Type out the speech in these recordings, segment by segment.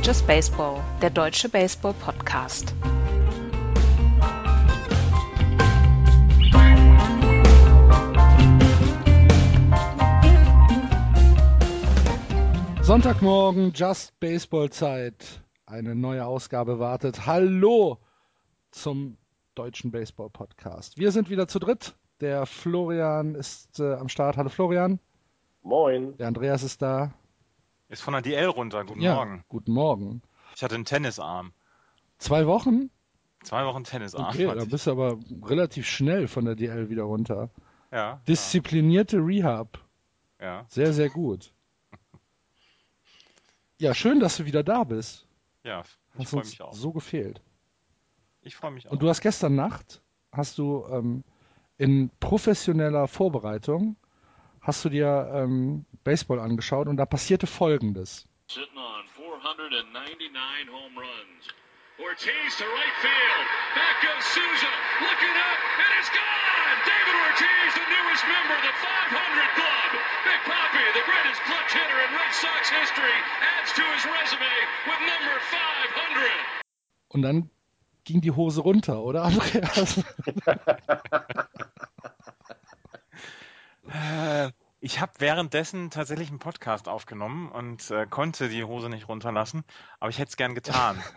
Ist Just Baseball, der deutsche Baseball-Podcast. Sonntagmorgen, Just Baseball Zeit. Eine neue Ausgabe wartet. Hallo zum deutschen Baseball Podcast. Wir sind wieder zu dritt. Der Florian ist äh, am Start. Hallo Florian. Moin. Der Andreas ist da. Ist von der DL runter. Guten ja, Morgen. Guten Morgen. Ich hatte einen Tennisarm. Zwei Wochen? Zwei Wochen Tennisarm. Okay, da bist du aber relativ schnell von der DL wieder runter. Ja. Disziplinierte Rehab. Ja. Sehr, sehr gut. Ja, schön, dass du wieder da bist. Ja. Ich freue mich auch. so gefehlt. Ich freue mich auch. Und du hast gestern Nacht, hast du ähm, in professioneller Vorbereitung, hast du dir ähm, Baseball angeschaut und da passierte Folgendes. sitting on 499 home runs. Ortiz to right field. Back goes Souza. Looking up, and it's gone! David Ortiz, the newest member of the 500 Club. Big Poppy, the greatest clutch hitter in Red Sox history, adds to his resume with number 500. Und dann ging die Hose runter, oder Andreas? Äh, ich habe währenddessen tatsächlich einen Podcast aufgenommen und äh, konnte die Hose nicht runterlassen, aber ich hätte es gern getan.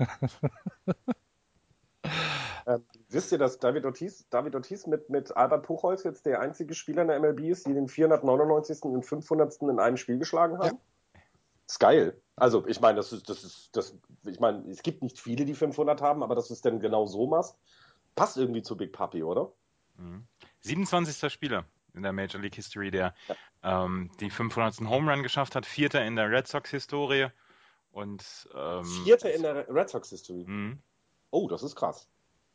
Ähm, wisst ihr, dass David Ortiz, David Ortiz mit, mit Albert Puchholz jetzt der einzige Spieler in der MLB ist, die den 499. und den 500. in einem Spiel geschlagen haben? Ist geil. Also, ich meine, das ist, das ist, das, ich meine, es gibt nicht viele, die 500 haben, aber dass du es denn genau so machst, passt irgendwie zu Big Papi, oder? Mhm. 27. Spieler in der Major League History, der ähm, die 500. Home Run geschafft hat, Vierter in der Red Sox Historie und ähm, Vierter in der Red Sox History. Mhm. Oh, das ist krass.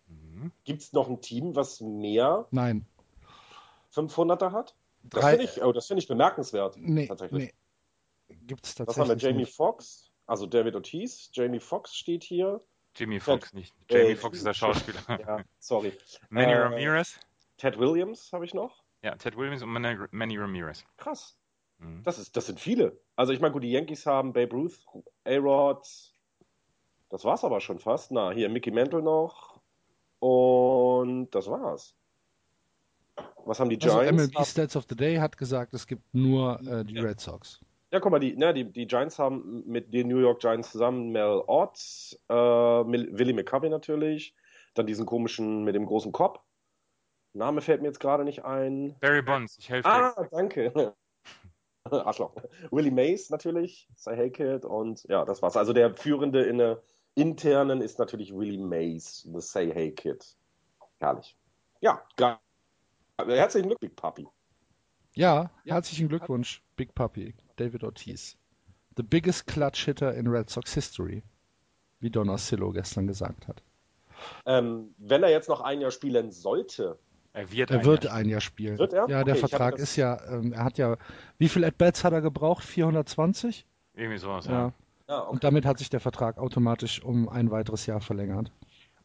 Mhm. Gibt es noch ein Team, was mehr Nein. 500er hat? Das finde ich, oh, das finde ich bemerkenswert. Nee, tatsächlich. nee. Gibt's Was tatsächlich haben wir? Jamie. Foxx, also David Ortiz, Jamie Foxx steht hier. Jimmy Fox nicht. Jamie Äh, Fox ist der Schauspieler. Ja, sorry. Manny Äh, Ramirez. Ted Williams habe ich noch. Ja, Ted Williams und Manny, Ramirez. Krass. Mhm. Das, ist, das sind viele. Also ich meine, gut, die Yankees haben Babe Ruth, A-Rod. Das war's aber schon fast. Na, hier Mickey Mantle noch. Und das war's. Was haben die Also Giants? MLB Stats of the Day hat gesagt, es gibt nur äh, die Red Sox. Ja, guck mal, die, ne, die, die Giants haben mit den New York Giants zusammen Mel Ott, äh, Willie McCovey natürlich, dann diesen komischen mit dem großen Kopf. Name fällt mir jetzt gerade nicht ein. Barry Bonds, ich helfe dir. Ah, danke. Arschloch. Willie Mays natürlich, Say Hey Kid und ja, das war's. Also der Führende in der internen ist natürlich Willie Mays, the Say Hey Kid. Herrlich. Ja, geil. Herzlichen Glückwunsch, Papi. Ja, herzlichen Glückwunsch, Big Puppy, David Ortiz. The biggest clutch hitter in Red Sox history, wie Don Oscillo gestern gesagt hat. Ähm, wenn er jetzt noch ein Jahr spielen sollte, Er wird Er ein wird Jahr ein Jahr spielen. Wird er? Ja, der Okay, hab Vertrag ist ja, ähm, er hat ja, wie viel At-Bats hat er gebraucht? 420? Irgendwie sowas, ja. Ja. ja, okay. Und damit hat sich der Vertrag automatisch um ein weiteres Jahr verlängert.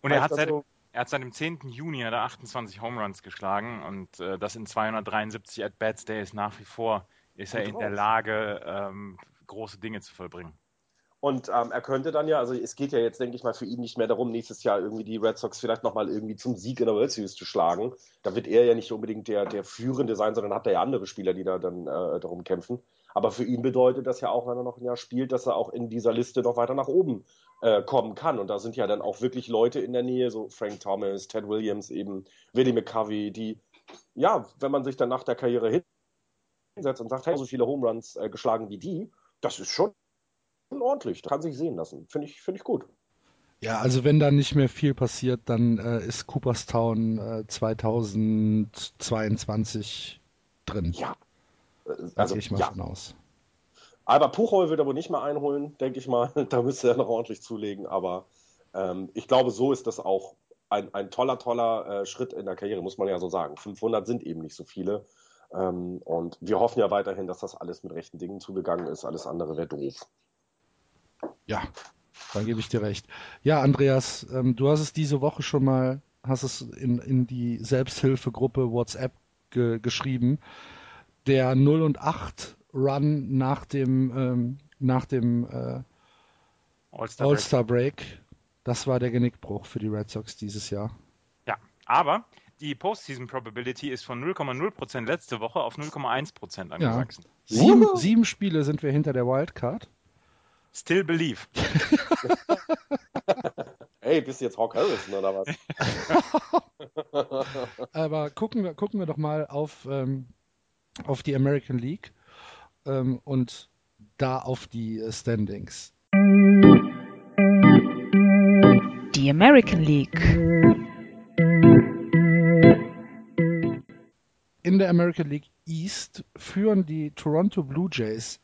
Und er hat, seit, so- er hat seit dem 10. Juni hat er 28 Home Runs geschlagen und äh, das in 273 At-Bats. Der ist nach wie vor ist er in der drauf. Lage, ähm, große Dinge zu vollbringen. Und ähm, er könnte dann ja, also es geht ja jetzt, denke ich mal, für ihn nicht mehr darum, nächstes Jahr irgendwie die Red Sox vielleicht nochmal irgendwie zum Sieg in der World Series zu schlagen. Da wird er ja nicht unbedingt der, der Führende sein, sondern hat er ja andere Spieler, die da dann äh, darum kämpfen. Aber für ihn bedeutet das ja auch, wenn er noch ein Jahr spielt, dass er auch in dieser Liste noch weiter nach oben äh, kommen kann. Und da sind ja dann auch wirklich Leute in der Nähe, so Frank Thomas, Ted Williams eben, Willie McCovey, die, ja, wenn man sich dann nach der Karriere hinsetzt und sagt, hey, so viele Home Runs äh, geschlagen wie die, das ist schon ordentlich. Kann sich sehen lassen. Finde ich, finde ich gut. Ja, also wenn da nicht mehr viel passiert, dann äh, ist Cooperstown äh, 2022 drin. Ja. Also, gehe ich mal ja. von aus. Aber Puchol wird er wohl nicht mal einholen, denke ich mal. Da müsste er noch ordentlich zulegen. Aber ähm, ich glaube, so ist das auch ein, ein toller, toller äh, Schritt in der Karriere, muss man ja so sagen. 500 sind eben nicht so viele. Ähm, und wir hoffen ja weiterhin, dass das alles mit rechten Dingen zugegangen ist. Alles andere wäre doof. Ja, da gebe ich dir recht. Ja, Andreas, ähm, du hast es diese Woche schon mal, hast es in, in die Selbsthilfegruppe WhatsApp ge geschrieben. Der 0 und 8 Run nach dem, ähm, nach dem äh, All-Star Break. All-Star Break. Das war der Genickbruch für die Red Sox dieses Jahr. Ja, aber die Postseason Probability ist von 0,0% letzte Woche auf 0,1% angewachsen. Sieben, sieben Spiele sind wir hinter der Wildcard. Still believe. Ey, bist du jetzt Hawk Harrison oder was? Aber gucken wir, gucken wir doch mal auf, ähm, auf die American League ähm, und da auf die äh, Standings. Die American League. In der American League East führen die Toronto Blue Jays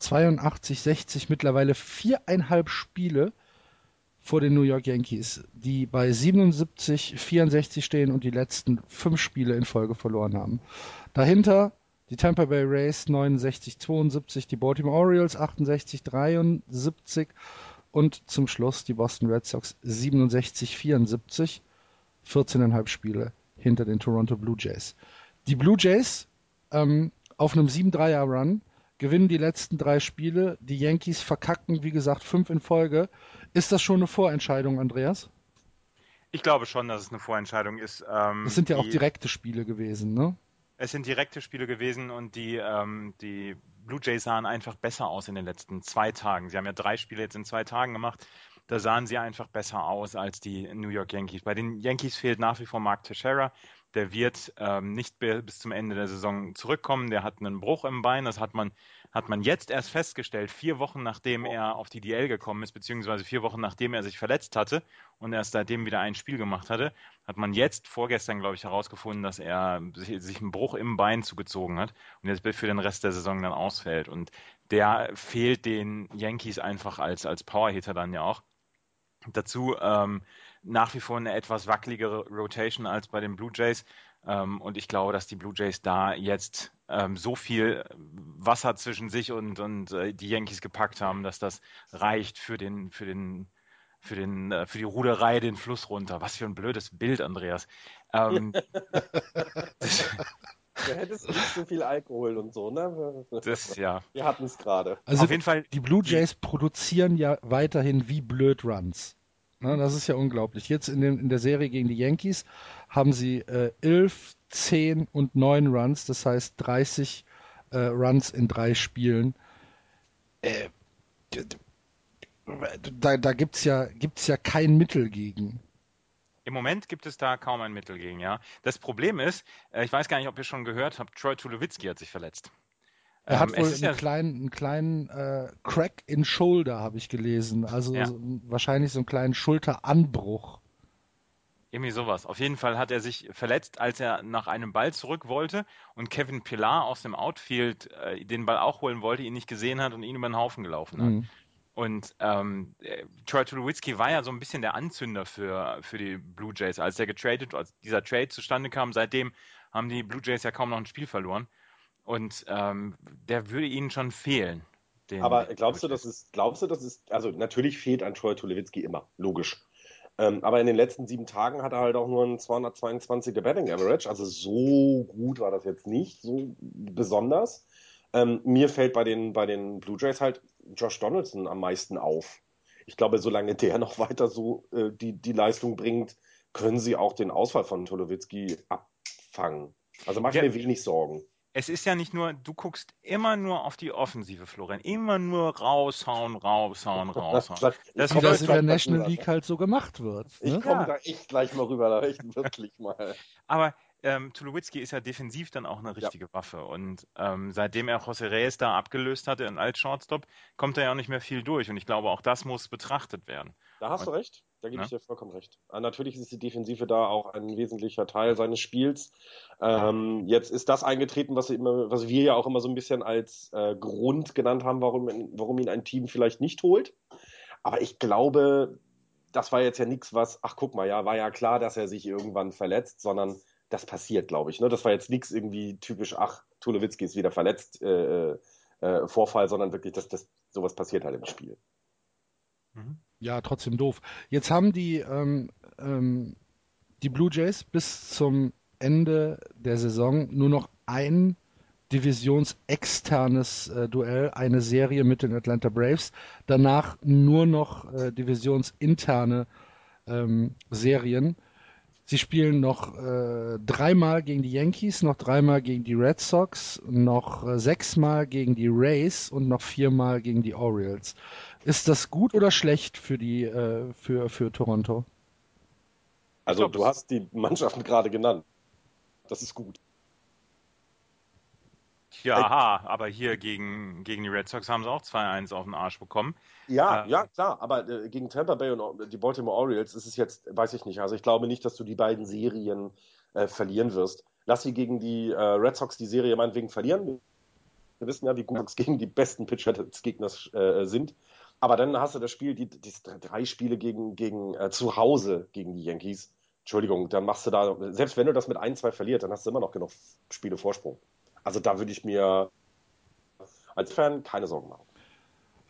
82-60 mittlerweile viereinhalb Spiele vor den New York Yankees, die bei 77-64 stehen und die letzten fünf Spiele in Folge verloren haben. Dahinter die Tampa Bay Rays 69-72, die Baltimore Orioles 68-73 und zum Schluss die Boston Red Sox 67-74, 14,5 Spiele hinter den Toronto Blue Jays. Die Blue Jays ähm, auf einem 7-3er-Run gewinnen die letzten drei Spiele. Die Yankees verkacken, wie gesagt, fünf in Folge. Ist das schon eine Vorentscheidung, Andreas? Ich glaube schon, dass es eine Vorentscheidung ist. Ähm, Es sind ja die, auch direkte Spiele gewesen, ne? Es sind direkte Spiele gewesen und die, ähm, die Blue Jays sahen einfach besser aus in den letzten zwei Tagen. Sie haben ja drei Spiele jetzt in zwei Tagen gemacht. Da sahen sie einfach besser aus als die New York Yankees. Bei den Yankees fehlt nach wie vor Mark Teixeira. Der wird ähm, nicht bis zum Ende der Saison zurückkommen. Der hat einen Bruch im Bein. Das hat man, hat man jetzt erst festgestellt, vier Wochen nachdem er auf die DL gekommen ist, beziehungsweise vier Wochen nachdem er sich verletzt hatte und erst seitdem wieder ein Spiel gemacht hatte, hat man jetzt vorgestern, glaube ich, herausgefunden, dass er sich, sich einen Bruch im Bein zugezogen hat und jetzt für den Rest der Saison dann ausfällt. Und der fehlt den Yankees einfach als, als Powerhitter dann ja auch. Dazu ähm, nach wie vor eine etwas wackeligere Rotation als bei den Blue Jays. Ähm, und ich glaube, dass die Blue Jays da jetzt ähm, so viel Wasser zwischen sich und, und äh, die Yankees gepackt haben, dass das reicht für den, für den, für den, äh, für die Ruderei den Fluss runter. Was für ein blödes Bild, Andreas. Ähm, Du hättest nicht so viel Alkohol und so, ne? das, ja. Wir hatten es gerade. Also Auf jeden Fall, die Blue die- Jays produzieren ja weiterhin wie blöd Runs. Ne, das ist ja unglaublich. Jetzt in, den, in der Serie gegen die Yankees haben sie äh, 11, 10 und 9 Runs, das heißt 30 äh, Runs in drei Spielen. Äh, da da gibt es ja, gibt's ja kein Mittel gegen. Im Moment gibt es da kaum ein Mittel gegen, ja. Das Problem ist, äh, ich weiß gar nicht, ob ihr schon gehört habt, Troy Tulowitzki hat sich verletzt. Er hat Ähm, wohl es ist einen ja, kleinen, einen kleinen äh, Crack in Shoulder, habe ich gelesen. Also Ja. so, wahrscheinlich so einen kleinen Schulteranbruch. irgendwie sowas. Auf jeden Fall hat er sich verletzt, als er nach einem Ball zurück wollte und Kevin Pillar aus dem Outfield äh, den Ball auch holen wollte, ihn nicht gesehen hat und ihn über den Haufen gelaufen hat. Mhm. Und ähm, äh, Troy Tulowitzki war ja so ein bisschen der Anzünder für, für die Blue Jays, als er getradet, als dieser Trade zustande kam. Seitdem haben die Blue Jays ja kaum noch ein Spiel verloren. Und ähm, der würde ihnen schon fehlen. Aber glaubst du, das ist, glaubst du, das ist, also natürlich fehlt an Troy Tulowitzki immer, logisch. Ähm, aber in den letzten sieben Tagen hat er halt auch nur ein 222er Betting Average, also so gut war das jetzt nicht, so besonders. Ähm, mir fällt bei den, bei den Blue Jays halt Josh Donaldson am meisten auf. Ich glaube, solange der noch weiter so äh, die, die Leistung bringt, können sie auch den Ausfall von Tulowitzki abfangen. Also mach ich Ja. mir wenig Sorgen. Es ist ja nicht nur, du guckst immer nur auf die Offensive, Florian. Immer nur raushauen, raushauen, raushauen. Das Wie das in der National League halt so gemacht wird. Ich Ne? komme Ja. da echt gleich mal rüber, da echt wirklich mal. Aber ähm, Tulowitzki ist ja defensiv dann auch eine richtige Waffe. Und ähm, seitdem er José Reyes da abgelöst hatte in als Shortstop, kommt er ja auch nicht mehr viel durch. Und ich glaube, auch das muss betrachtet werden. Da hast du recht, da gebe Ja. ich dir vollkommen recht. Ah, Natürlich ist die Defensive da auch ein wesentlicher Teil seines Spiels. Ähm, jetzt ist das eingetreten, was, immer, was wir ja auch immer so ein bisschen als äh, Grund genannt haben, warum, warum ihn ein Team vielleicht nicht holt. Aber ich glaube, das war jetzt ja nichts, was, ach guck mal, ja, war ja klar, dass er sich irgendwann verletzt, sondern das passiert, glaube ich. Ne? Das war jetzt nichts irgendwie typisch, ach, Tulowitzki ist wieder verletzt, äh, äh, Vorfall, sondern wirklich, dass das, sowas passiert halt im Spiel. Mhm. Ja, trotzdem doof. Jetzt haben die, ähm, ähm, die Blue Jays bis zum Ende der Saison nur noch ein divisionsexternes äh, Duell, eine Serie mit den Atlanta Braves. Danach nur noch äh, divisionsinterne ähm, Serien. Sie spielen noch äh, dreimal gegen die Yankees, noch dreimal gegen die Red Sox, noch äh, sechsmal gegen die Rays und noch viermal gegen die Orioles. Ist das gut oder schlecht für die äh, für, für Toronto? Also du hast die Mannschaften gerade genannt. Das ist gut. Ja, aha, aber hier gegen, gegen die Red Sox haben sie auch 2-1 auf den Arsch bekommen. Ja, Äh, ja, klar, aber äh, gegen Tampa Bay und die Baltimore Orioles ist es jetzt, weiß ich nicht. Also ich glaube nicht, dass du die beiden Serien äh, verlieren wirst. Lass sie gegen die äh, Red Sox die Serie meinetwegen verlieren. Wir wissen ja, wie gut es gegen die besten Pitcher des Gegners äh, sind. Aber dann hast du das Spiel, die, die drei Spiele gegen, gegen äh, zu Hause gegen die Yankees. Entschuldigung, dann machst du da, selbst wenn du das mit ein, zwei verlierst, dann hast du immer noch genug Spiele Vorsprung. Also da würde ich mir als Fan keine Sorgen machen.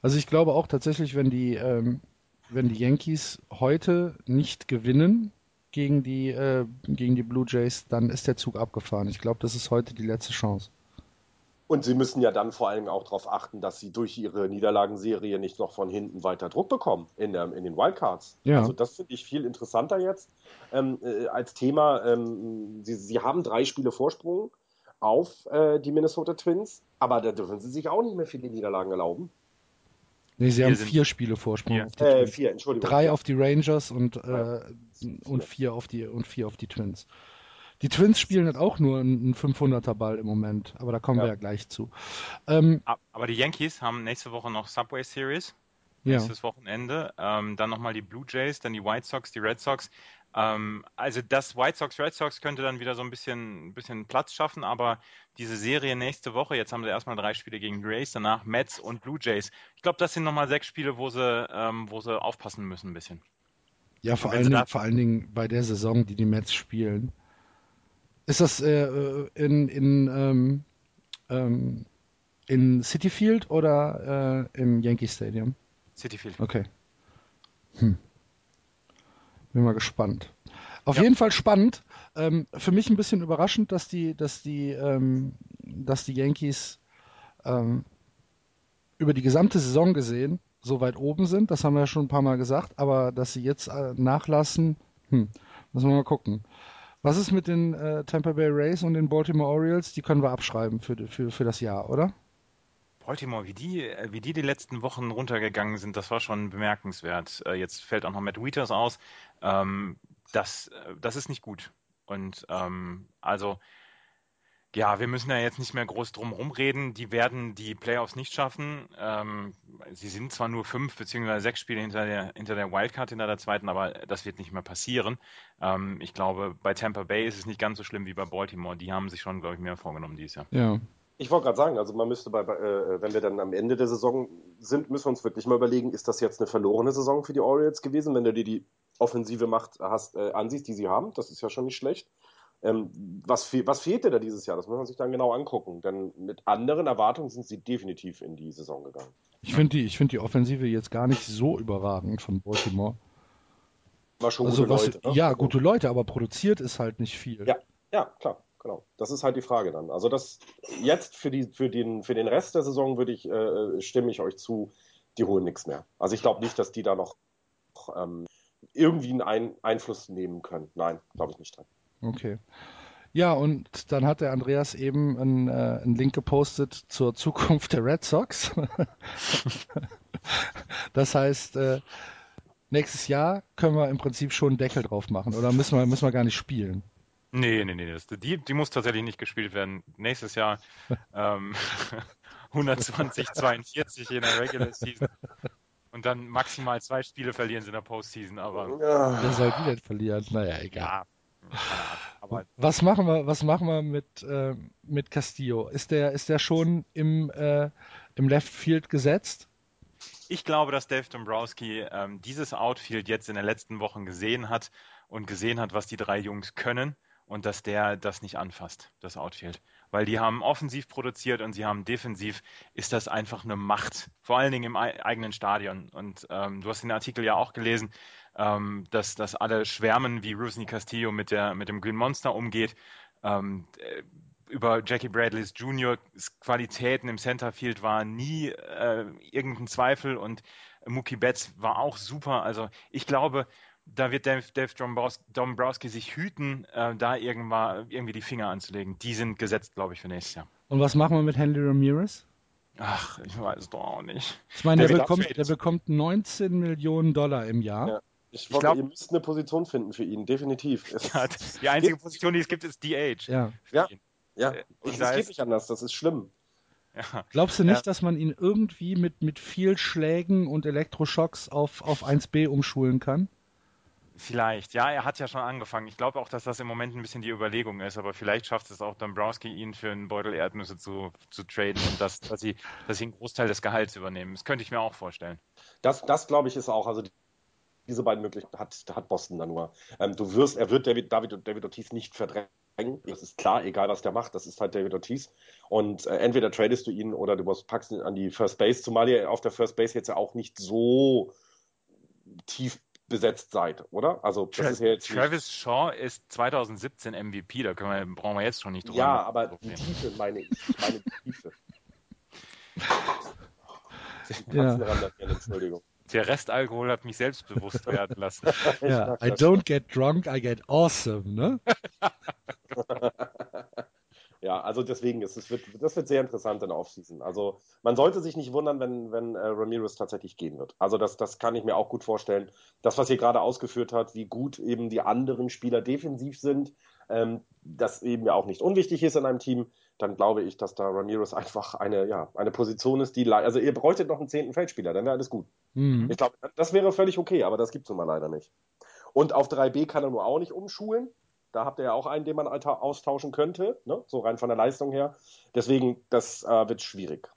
Also ich glaube auch tatsächlich, wenn die, ähm, wenn die Yankees heute nicht gewinnen gegen die, äh, gegen die Blue Jays, dann ist der Zug abgefahren. Ich glaube, das ist heute die letzte Chance. Und sie müssen ja dann vor allem auch darauf achten, dass sie durch ihre Niederlagenserie nicht noch von hinten weiter Druck bekommen in, der, in den Wildcards. Ja. Also das finde ich viel interessanter jetzt ähm, äh, als Thema. Ähm, sie, sie haben drei Spiele Vorsprung auf äh, die Minnesota Twins, aber da dürfen sie sich auch nicht mehr viele Niederlagen erlauben. Nee, sie Vier haben vier Spiele Vorsprung Vier. auf die Äh, Twins. vier, Entschuldigung. Drei auf die Rangers und, äh, Ja. und vier auf die und vier auf die Twins. Die Twins spielen halt auch nur einen 500er Ball im Moment, aber da kommen Ja. wir ja gleich zu. Ähm, Aber die Yankees haben nächste Woche noch Subway Series, ja, nächstes Wochenende. Ähm, dann nochmal die Blue Jays, dann die White Sox, die Red Sox. Ähm, also das White Sox, Red Sox könnte dann wieder so ein bisschen, ein bisschen Platz schaffen, aber diese Serie nächste Woche, jetzt haben sie erstmal drei Spiele gegen die Rays, danach Mets und Blue Jays. Ich glaube, das sind nochmal sechs Spiele, wo sie, ähm, wo sie aufpassen müssen ein bisschen. ja vor, allen Dingen, vor allen Dingen bei der Saison, die die Mets spielen. Ist das äh, äh, in, in, ähm, ähm, in City Field oder äh, im Yankee Stadium? City Field. Okay. Hm. Bin mal gespannt. Auf Ja. jeden Fall spannend. Ähm, für mich ein bisschen überraschend, dass die, dass die, ähm, dass die Yankees ähm, über die gesamte Saison gesehen so weit oben sind. Das haben wir ja schon ein paar Mal gesagt. Aber dass sie jetzt äh, nachlassen, hm, müssen wir mal gucken. Was ist mit den äh, Tampa Bay Rays und den Baltimore Orioles? Die können wir abschreiben für, für, für das Jahr, oder? Baltimore, wie die, äh, wie die die letzten Wochen runtergegangen sind, das war schon bemerkenswert. Äh, Jetzt fällt auch noch Matt Wieters aus. Ähm, das, äh, das ist nicht gut. Und ähm, also, ja, wir müssen ja jetzt nicht mehr groß drum rumreden. Die werden die Playoffs nicht schaffen. Ähm, sie sind zwar nur fünf beziehungsweise sechs Spiele hinter der, hinter der Wildcard, hinter der zweiten, aber das wird nicht mehr passieren. Ähm, ich glaube, bei Tampa Bay ist es nicht ganz so schlimm wie bei Baltimore. Die haben sich schon, glaube ich, mehr vorgenommen dieses Jahr. Ja. Ich wollte gerade sagen, also man müsste bei, bei äh, wenn wir dann am Ende der Saison sind, müssen wir uns wirklich mal überlegen, ist das jetzt eine verlorene Saison für die Orioles gewesen, wenn du dir die offensive Macht hast, äh, ansiehst, die sie haben, das ist ja schon nicht schlecht. Ähm, was, fe was fehlt dir da dieses Jahr? Das muss man sich dann genau angucken, denn mit anderen Erwartungen sind sie definitiv in die Saison gegangen. Ich finde die, ich finde die Offensive jetzt gar nicht so überragend von Baltimore. War schon Also gute was, Leute. ne? ja, gute Leute, aber produziert ist halt nicht viel. Ja. Ja, klar, genau. Das ist halt die Frage dann. Also das jetzt für die für den für den Rest der Saison würde ich äh, stimme ich euch zu, die holen nichts mehr. Also ich glaube nicht, dass die da noch ähm, irgendwie einen Ein Einfluss nehmen können. Nein, glaube ich nicht dran. Okay. Ja, und dann hat der Andreas eben einen, äh, einen Link gepostet zur Zukunft der Red Sox. das heißt, äh, nächstes Jahr können wir im Prinzip schon einen Deckel drauf machen oder müssen wir, müssen wir gar nicht spielen? Nee, nee, nee, das, die, die muss tatsächlich nicht gespielt werden. Nächstes Jahr ähm, 120, 42 in der Regular Season. Und dann maximal zwei Spiele verlieren sie in der Postseason, aber Wer soll die denn verlieren? Naja, egal. ja. Was machen wir, was machen wir mit, äh, mit Castillo? Ist der, ist der schon im, äh, im Left Field gesetzt? ich glaube, dass Dave Dombrowski ähm, dieses Outfield jetzt in den letzten Wochen gesehen hat und gesehen hat, was die drei Jungs können und dass der das nicht anfasst, das Outfield. Weil die haben offensiv produziert und sie haben defensiv, ist das einfach eine Macht, vor allen Dingen im ei- eigenen Stadion. Und ähm, du hast den Artikel ja auch gelesen, ähm, dass, dass alle schwärmen, wie Rusney Castillo mit, der, mit dem Green Monster umgeht. Ähm, äh, über Jackie Bradleys Juniors Qualitäten im Centerfield war nie äh, irgendein Zweifel und Mookie Betts war auch super. Also ich glaube, da wird Dave, Dave Dombrowski sich hüten, äh, da irgendwann irgendwie die Finger anzulegen. Die sind gesetzt, glaube ich, für nächstes Jahr. Und was machen wir mit Henry Ramirez? Ach, ich weiß es doch auch nicht. Ich meine, der, der bekommt, der bekommt 19 Millionen Dollar im Jahr. Ja. Ich, ich glaube, ihr müsst eine Position finden für ihn, definitiv. Ja, die einzige Position, die es gibt, ist DH. Ja, ja, ja. Äh, und das geht nicht anders, das ist schlimm. Ja. Glaubst du nicht, ja. dass man ihn irgendwie mit, mit viel Schlägen und Elektroschocks auf, auf 1B umschulen kann? Vielleicht, ja, er hat ja schon angefangen. Ich glaube auch, dass das im Moment ein bisschen die Überlegung ist, aber vielleicht schafft es auch Dombrowski, ihn für einen Beutel Erdnüsse zu, zu traden und dass, dass, sie, dass sie einen Großteil des Gehalts übernehmen. Das könnte ich mir auch vorstellen. Das, das glaube ich, ist auch, also diese beiden Möglichkeiten hat, hat Boston dann nur. Ähm, du wirst, er wird David, David, David Ortiz nicht verdrängen. Das ist klar, egal was der macht, das ist halt David Ortiz. Und äh, entweder tradest du ihn oder du packst ihn an die First Base, zumal ihr auf der First Base jetzt ja auch nicht so tief besetzt seid, oder? Also das Tra ist ja jetzt Travis nicht... Shaw ist 2017 MVP, da wir, brauchen wir jetzt schon nicht drüber. Ja, aber die Tiefe meine ich. Meine Tiefe. ja. Entschuldigung. Der Restalkohol hat mich selbstbewusst werden lassen. ja, I don't get drunk, I get awesome, ne? ja, also deswegen, ist, es wird, das wird sehr interessant in der Offseason. Also man sollte sich nicht wundern, wenn, wenn äh, Ramirez tatsächlich gehen wird. Also das, das kann ich mir auch gut vorstellen. Das, was ihr gerade ausgeführt hat, wie gut eben die anderen Spieler defensiv sind, ähm, das eben ja auch nicht unwichtig ist in einem Team, dann glaube ich, dass da Ramirez einfach eine, ja, eine Position ist, die, also ihr bräuchtet noch einen zehnten Feldspieler, dann wäre alles gut. Mhm. Ich glaube, das wäre völlig okay, aber das gibt es nun mal leider nicht. Und auf 3B kann er nur auch nicht umschulen. Da habt ihr ja auch einen, den man austauschen könnte, ne? so rein von der Leistung her. Deswegen, das äh, wird schwierig.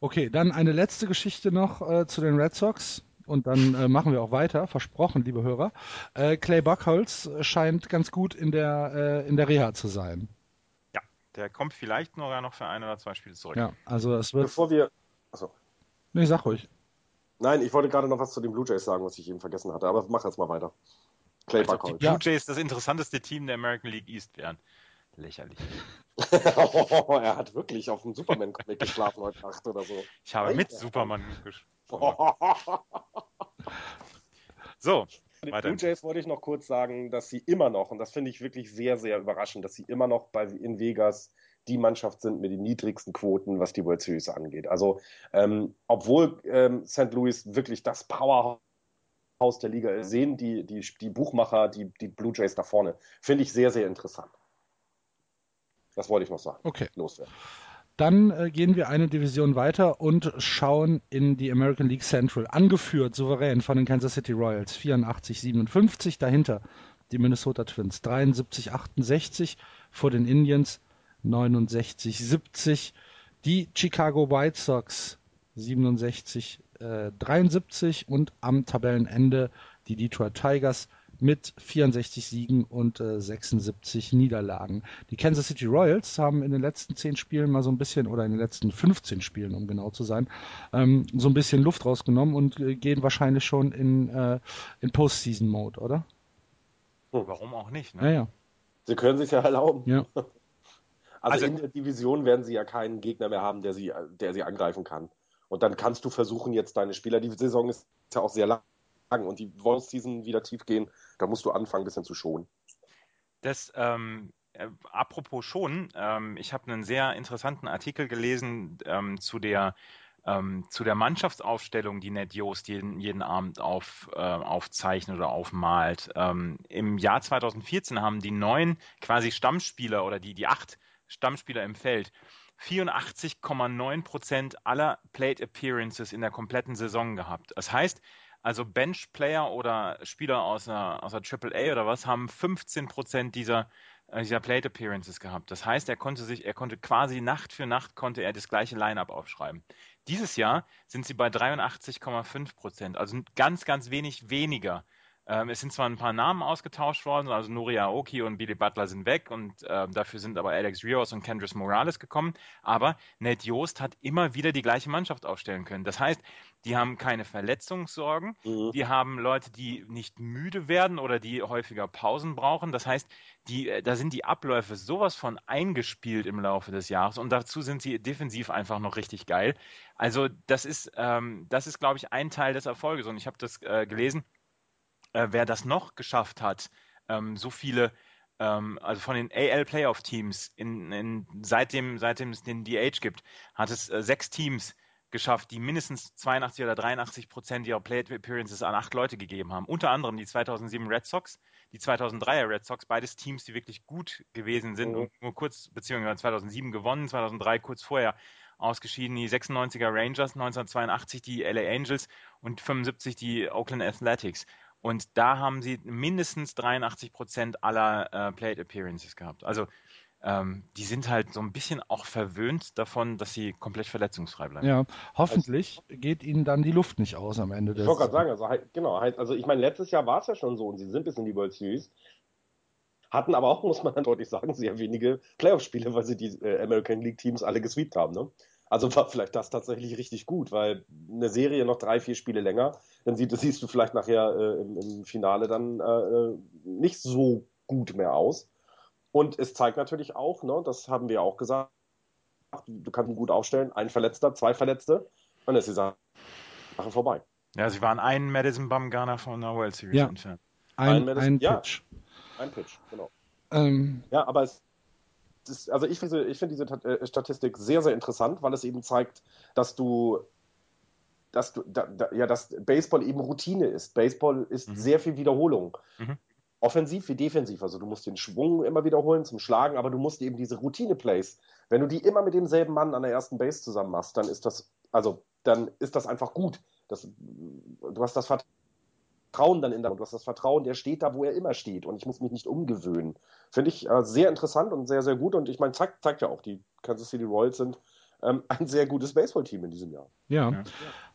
Okay, dann eine letzte Geschichte noch äh, zu den Red Sox. Und dann äh, machen wir auch weiter, versprochen, liebe Hörer. Äh, Clay Buckholz scheint ganz gut in der, äh, in der Reha zu sein. Ja, der kommt vielleicht nur noch für ein oder zwei Spiele zurück. Ja, also es wird. Bevor wir. Achso. Nee, sag ruhig. Nein, ich wollte gerade noch was zu den Blue Jays sagen, was ich eben vergessen hatte, aber mach jetzt mal weiter. Clay Als die Blue Jays das interessanteste Team der American League East wären. Lächerlich. oh, er hat wirklich auf dem Superman-Comic geschlafen heute Nacht oder so. Ich habe mit Superman gesprochen. so. Die Blue Jays wollte ich noch kurz sagen, dass sie immer noch, und das finde ich wirklich sehr, sehr überraschend, dass sie immer noch bei, in Vegas die Mannschaft sind mit den niedrigsten Quoten, was die World Series angeht. Also, ähm, obwohl ähm, St. Louis wirklich das Powerhouse der Liga sehen die, die, die Buchmacher, die, die Blue Jays da vorne. Finde ich sehr, sehr interessant. Das wollte ich noch sagen. Okay. Loswerden. Dann äh, gehen wir eine Division weiter und schauen in die American League Central. Angeführt souverän von den Kansas City Royals 84-57. Dahinter die Minnesota Twins 73-68. Vor den Indians 69-70. Die Chicago White Sox 67 73 äh, und am Tabellenende die Detroit Tigers mit 64 Siegen und äh, 76 Niederlagen. Die Kansas City Royals haben in den letzten 10 Spielen mal so ein bisschen, oder in den letzten 15 Spielen, um genau zu sein, ähm, so ein bisschen Luft rausgenommen und äh, gehen wahrscheinlich schon in, äh, in Postseason-Mode, oder? Oh, warum auch nicht? Ne? Ja, ja. Sie können sich ja erlauben. Ja. Also, also, in der Division werden sie ja keinen Gegner mehr haben, der sie, der sie angreifen kann. Und dann kannst du versuchen, jetzt deine Spieler, die Saison ist ja auch sehr lang und die wollen diesen wieder tief gehen, da musst du anfangen, ein bisschen zu schonen. Das, ähm, äh, apropos schon, ähm, ich habe einen sehr interessanten Artikel gelesen ähm, zu der ähm, zu der Mannschaftsaufstellung, die Ned Joost jeden, jeden Abend auf, äh, aufzeichnet oder aufmalt. Ähm, Im Jahr 2014 haben die neun quasi Stammspieler oder die, die acht Stammspieler im Feld 84,9 Prozent aller Plate Appearances in der kompletten Saison gehabt. Das heißt, also Bench-Player oder Spieler aus der, aus der AAA oder was haben 15 Prozent dieser, äh, dieser Plate Appearances gehabt. Das heißt, er konnte sich, er konnte quasi Nacht für Nacht konnte er das gleiche Lineup aufschreiben. Dieses Jahr sind sie bei 83,5 Prozent, also ganz, ganz wenig weniger es sind zwar ein paar Namen ausgetauscht worden, also Nuri Aoki und Billy Butler sind weg und ähm, dafür sind aber Alex Rios und Kendris Morales gekommen, aber Nate Joost hat immer wieder die gleiche Mannschaft aufstellen können. Das heißt, die haben keine Verletzungssorgen, Mhm. die haben Leute, die nicht müde werden oder die häufiger Pausen brauchen. Das heißt, die, äh, da sind die Abläufe sowas von eingespielt im Laufe des Jahres und dazu sind sie defensiv einfach noch richtig geil. Also das ist, ähm, das ist, glaube ich, ein Teil des Erfolges und ich habe das äh, gelesen äh, wer das noch geschafft hat, ähm, so viele, ähm, also von den AL Playoff Teams, in, in, seitdem, seitdem es den DH gibt, hat es äh, sechs Teams geschafft, die mindestens 82 oder 83 Prozent ihrer Plate Appearances an acht Leute gegeben haben. Unter anderem die 2007 Red Sox, die 2003er Red Sox, beides Teams, die wirklich gut gewesen sind Mhm. und nur kurz, beziehungsweise 2007 gewonnen, 2003 kurz vorher ausgeschieden, die 96er Rangers, 1982 die LA Angels und 75 die Oakland Athletics. Und da haben sie mindestens 83 Prozent aller äh, Plate Appearances gehabt. Also ähm, die sind halt so ein bisschen auch verwöhnt davon, dass sie komplett verletzungsfrei bleiben. Ja, hoffentlich geht ihnen dann die Luft nicht aus am Ende Ich des. wollte gerade sagen, also halt, genau, halt, also ich meine, letztes Jahr war es ja schon so und sie sind bis in die World Series, hatten aber auch, muss man dann deutlich sagen, sehr wenige Playoff-Spiele, weil sie die äh, American League Teams alle gesweept haben, ne? Also war vielleicht das tatsächlich richtig gut, weil eine Serie noch drei, vier Spiele länger, dann sieht, siehst du vielleicht nachher äh, im, im Finale dann äh, nicht so gut mehr aus. Und es zeigt natürlich auch, ne, das haben wir auch gesagt, du kannst ihn gut aufstellen, ein Verletzter, zwei Verletzte, und dann ist die Sache vorbei. Ja, sie waren einen Madison Bumgarner von einer World Series Ja. entfernt. ein, Ein- ein ja. Pitch. Ein Pitch, genau. Ähm, Ja, aber es ist, also ich finde, ich finde diese äh, Statistik sehr, sehr interessant, weil es eben zeigt, dass du, dass du, da, da, ja, dass Baseball eben Routine ist. Baseball ist Mhm. sehr viel Wiederholung. Mhm. Offensiv wie defensiv. Also du musst den Schwung immer wiederholen zum Schlagen, aber du musst eben diese Routine-Plays, wenn du die immer mit demselben Mann an der ersten Base zusammen machst, dann ist das, also dann ist das einfach gut. Das, du hast das Vertrauen dann in der, du hast das Vertrauen, der steht da, wo er immer steht und ich muss mich nicht umgewöhnen. Finde ich äh, sehr interessant und sehr, sehr gut. Und ich meine, zeigt, zeigt ja auch, die Kansas City Royals sind ähm, ein sehr gutes Baseballteam in diesem Jahr. ja. Ja.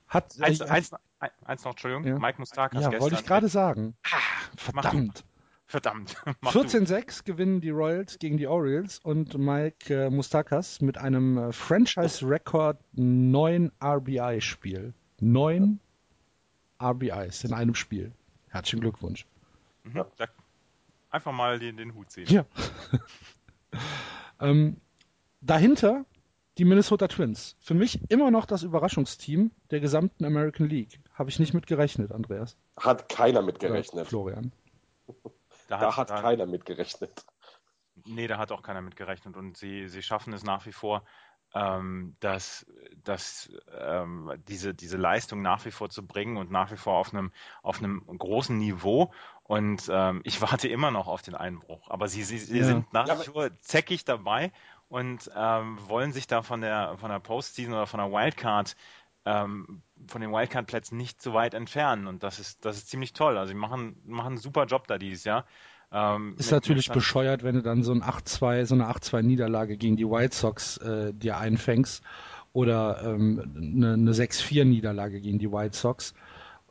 Hat, Eins, eins, ein- eins noch, Entschuldigung, Ja. Mike Mustakas ja, gestern. wollte ich gerade sagen. du. Verdammt. Verdammt. Mach du. 14-6 gewinnen die Royals gegen die Orioles und Mike äh, Mustakas mit einem äh, Franchise-Record 9 RBI-Spiel. 9 RBIs in einem Spiel. Herzlichen Glückwunsch. Mhm. Da- Einfach mal den, den Hut ziehen. Ja. ähm, dahinter die Minnesota Twins. Für mich immer noch das Überraschungsteam der gesamten American League. Habe ich nicht mit gerechnet, Andreas. Hat keiner mit Oder gerechnet. Florian. Da hat keiner mit gerechnet. Nee, da hat auch keiner mit gerechnet. Und sie, sie schaffen es nach wie vor, ähm, dass, dass ähm, diese, diese Leistung nach wie vor zu bringen und nach wie vor auf einem, auf einem großen Niveau. Und ähm, ich warte immer noch auf den Einbruch. Aber sie, sie, sie Ja. sind nach Ja, wie vor zäckig dabei und ähm, wollen sich da von der, von der Postseason oder von der Wildcard ähm, von den Wildcard-Plätzen nicht so weit entfernen. Und das ist, das ist ziemlich toll. Also sie machen, machen einen super Job da dieses Jahr. Ähm, Ist natürlich bescheuert, wenn du dann so ein 8-2, so eine 8-2-Niederlage gegen die White Sox äh, dir einfängst oder ähm, eine, eine 6-4-Niederlage gegen die White Sox.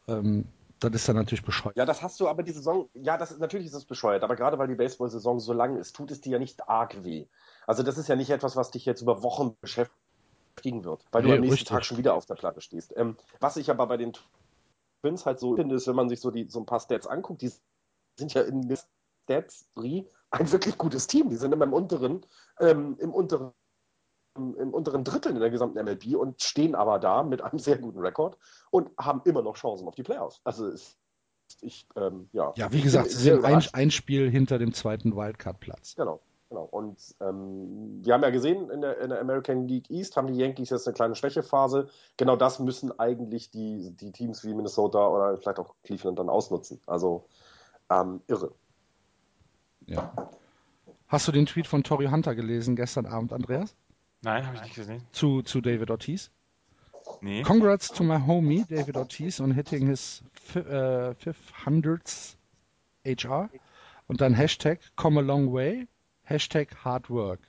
Ähm, das ist dann natürlich bescheuert. Ja, das hast du aber die Saison, ja, das ist, natürlich ist es bescheuert, aber gerade weil die Baseball-Saison so lang ist, tut es dir ja nicht arg weh. Also das ist ja nicht etwas, was dich jetzt über Wochen beschäftigen wird, weil Nee, du am nächsten richtig. Tag schon wieder auf der Platte stehst. Ähm, was ich aber bei den Twins halt so finde, ist, wenn man sich so, die, so ein paar Stats anguckt, die sind ja in den Stats ein wirklich gutes Team. Die sind immer im unteren, ähm, im unteren im unteren Drittel in der gesamten MLB und stehen aber da mit einem sehr guten Rekord und haben immer noch Chancen auf die Playoffs. Also es, ich, ähm, ja. Ja, wie gesagt, sie sind ein, ein Spiel hinter dem zweiten Wildcard-Platz. Genau, genau. Und ähm, wir haben ja gesehen, in der, in der American League East haben die Yankees jetzt eine kleine Schwächephase. Genau das müssen eigentlich die, die Teams wie Minnesota oder vielleicht auch Cleveland dann ausnutzen. Also ähm, irre. Ja. Hast du den Tweet von Tori Hunter gelesen gestern Abend, Andreas? Nein, habe ich nicht gesehen. Zu, zu David Ortiz? Nee. Congrats to my homie David Ortiz on hitting his fi- äh, 500th HR und dann Hashtag come a long way, Hashtag hard work.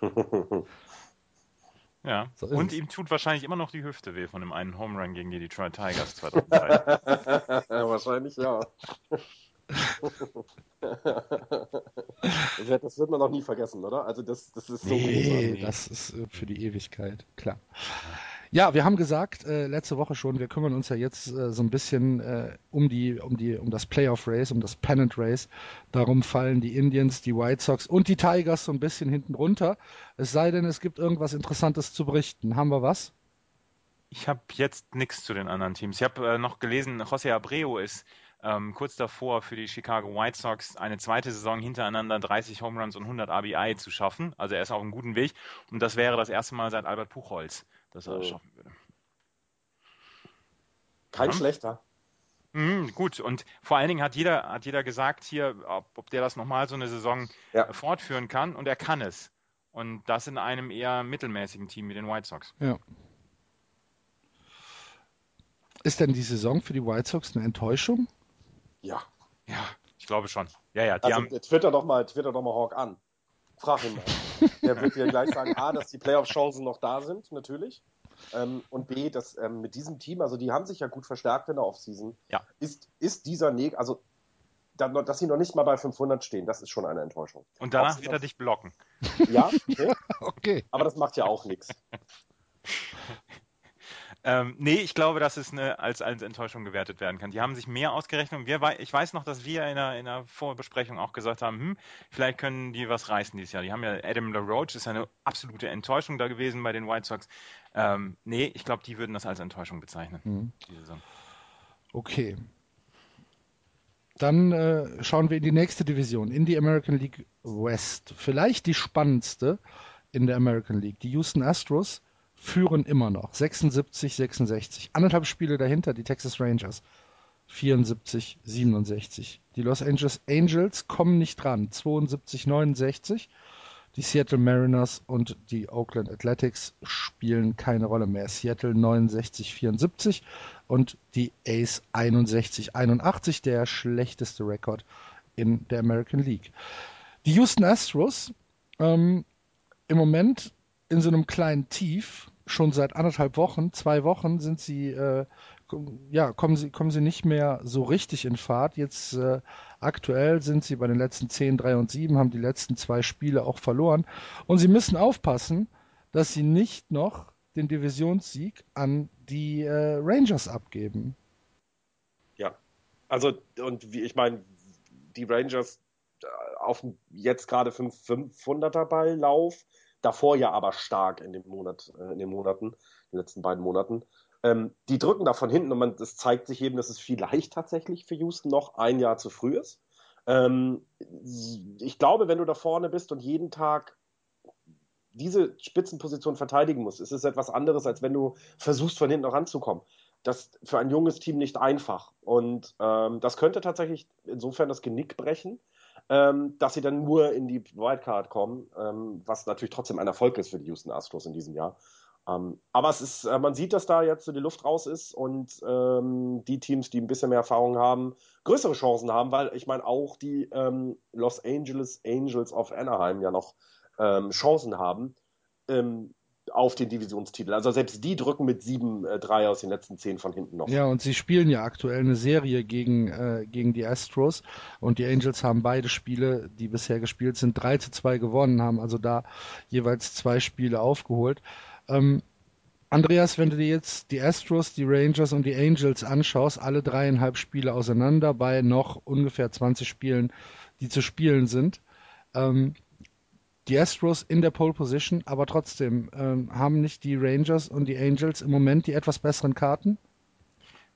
Ja. So Und es. ihm tut wahrscheinlich immer noch die Hüfte weh von dem einen Home Run gegen die Detroit Tigers 2003. Wahrscheinlich ja. Das wird- das wird man noch nie vergessen, oder? Also das, das ist so Nee, großartig. das ist äh, für die Ewigkeit, klar. Ja, wir haben gesagt, äh, letzte Woche schon, wir kümmern uns ja jetzt äh, so ein bisschen äh, um die, um die, um das Playoff Race, um das Pennant Race. Darum fallen die Indians, die White Sox und die Tigers so ein bisschen hinten runter. Es sei denn, es gibt irgendwas Interessantes zu berichten. Haben wir was? Ich habe jetzt nichts zu den anderen Teams. Ich habe äh, noch gelesen, José Abreu ist ähm, kurz davor für die Chicago White Sox eine zweite Saison hintereinander 30 Home Runs und 100 RBI zu schaffen. Also er ist auf einem guten Weg und das wäre das erste Mal seit Albert Puchholz, dass er das Oh. schaffen würde. Kein Ja. schlechter. Mhm, gut, und vor allen Dingen hat jeder, hat jeder gesagt hier, ob, ob der das nochmal so eine Saison Ja. äh, fortführen kann und er kann es. Und das in einem eher mittelmäßigen Team wie den White Sox. Ja. Ist denn die Saison für die White Sox eine Enttäuschung? Ja. Ja, ich glaube schon. Ja, ja, die Also haben, twitter doch mal, twitter doch mal Hawk an. Frag ihn mal. Der wird dir gleich sagen, A, dass die Playoff-Chancen noch da sind, natürlich. Ähm, und B, dass ähm, mit diesem Team, also die haben sich ja gut verstärkt in der Offseason, Ja. ist, ist dieser Neg, also da, dass sie noch nicht mal bei 500 stehen, das ist schon eine Enttäuschung. und danach wird er dich blocken. Ja, okay, Okay. aber das macht ja auch nichts. Ähm, nee, ich glaube, dass es eine, als, als Enttäuschung gewertet werden kann. Die haben sich mehr ausgerechnet. Wir, ich weiß noch, dass wir in der, in der Vorbesprechung auch gesagt haben, hm, vielleicht können die was reißen dieses Jahr. Die haben ja Adam LaRoche, ist eine absolute Enttäuschung da gewesen bei den White Sox. Ähm, nee, ich glaube, die würden das als Enttäuschung bezeichnen, Mhm. die Saison. Okay. Dann äh, schauen wir in die nächste Division, in die American League West. Vielleicht die spannendste in der American League. Die Houston Astros führen immer noch 76, 66. Anderthalb Spiele dahinter die Texas Rangers 74, 67. Die Los Angeles Angels kommen nicht ran 72, 69. Die Seattle Mariners und die Oakland Athletics spielen keine Rolle mehr. Seattle 69, 74 und die Ace 61, 81, der schlechteste Rekord in der American League. Die Houston Astros ähm, im Moment in so einem kleinen Tief, schon seit anderthalb Wochen, zwei Wochen sind sie, äh, ja, kommen sie, kommen sie nicht mehr so richtig in Fahrt. Jetzt äh, aktuell sind sie bei den letzten 10, 3 und 7, haben die letzten zwei Spiele auch verloren. Und sie müssen aufpassen, dass sie nicht noch den Divisionssieg an die äh, Rangers abgeben. Ja. Also, und wie ich meine, die Rangers äh, auf jetzt gerade 500er Balllauf, davor ja aber stark in dem Monat, äh, in den Monaten, in den letzten beiden Monaten. Ähm, die drücken da von hinten und das zeigt sich eben, dass es vielleicht tatsächlich für Houston noch ein Jahr zu früh ist. Ähm, ich glaube, wenn du da vorne bist und jeden Tag diese Spitzenposition verteidigen musst, ist es etwas anderes, als wenn du versuchst, von hinten noch ranzukommen. Das ist für ein junges Team nicht einfach. Und ähm, das könnte tatsächlich insofern das Genick brechen, ähm, dass sie dann nur in die Wildcard kommen, ähm, was natürlich trotzdem ein Erfolg ist für die Houston Astros in diesem Jahr. Ähm, aber es ist, äh, man sieht, dass da jetzt so die Luft raus ist und ähm, die Teams, die ein bisschen mehr Erfahrung haben, größere Chancen haben, weil ich meine auch die ähm, Los Angeles Angels of Anaheim ja noch ähm, Chancen haben ähm, auf den Divisionstitel. Also selbst die drücken mit 7-3 aus den letzten 10 von hinten noch. Ja, und sie spielen ja aktuell eine Serie gegen, äh, gegen die Astros und die Angels haben beide Spiele, die bisher gespielt sind, 3 zu 2 gewonnen, haben also da jeweils zwei Spiele aufgeholt. Ähm, Andreas, wenn du dir jetzt die Astros, die Rangers und die Angels anschaust, alle dreieinhalb Spiele auseinander bei noch ungefähr 20 Spielen, die zu spielen sind, ähm, die Astros in der Pole Position, aber trotzdem ähm, haben nicht die Rangers und die Angels im Moment die etwas besseren Karten?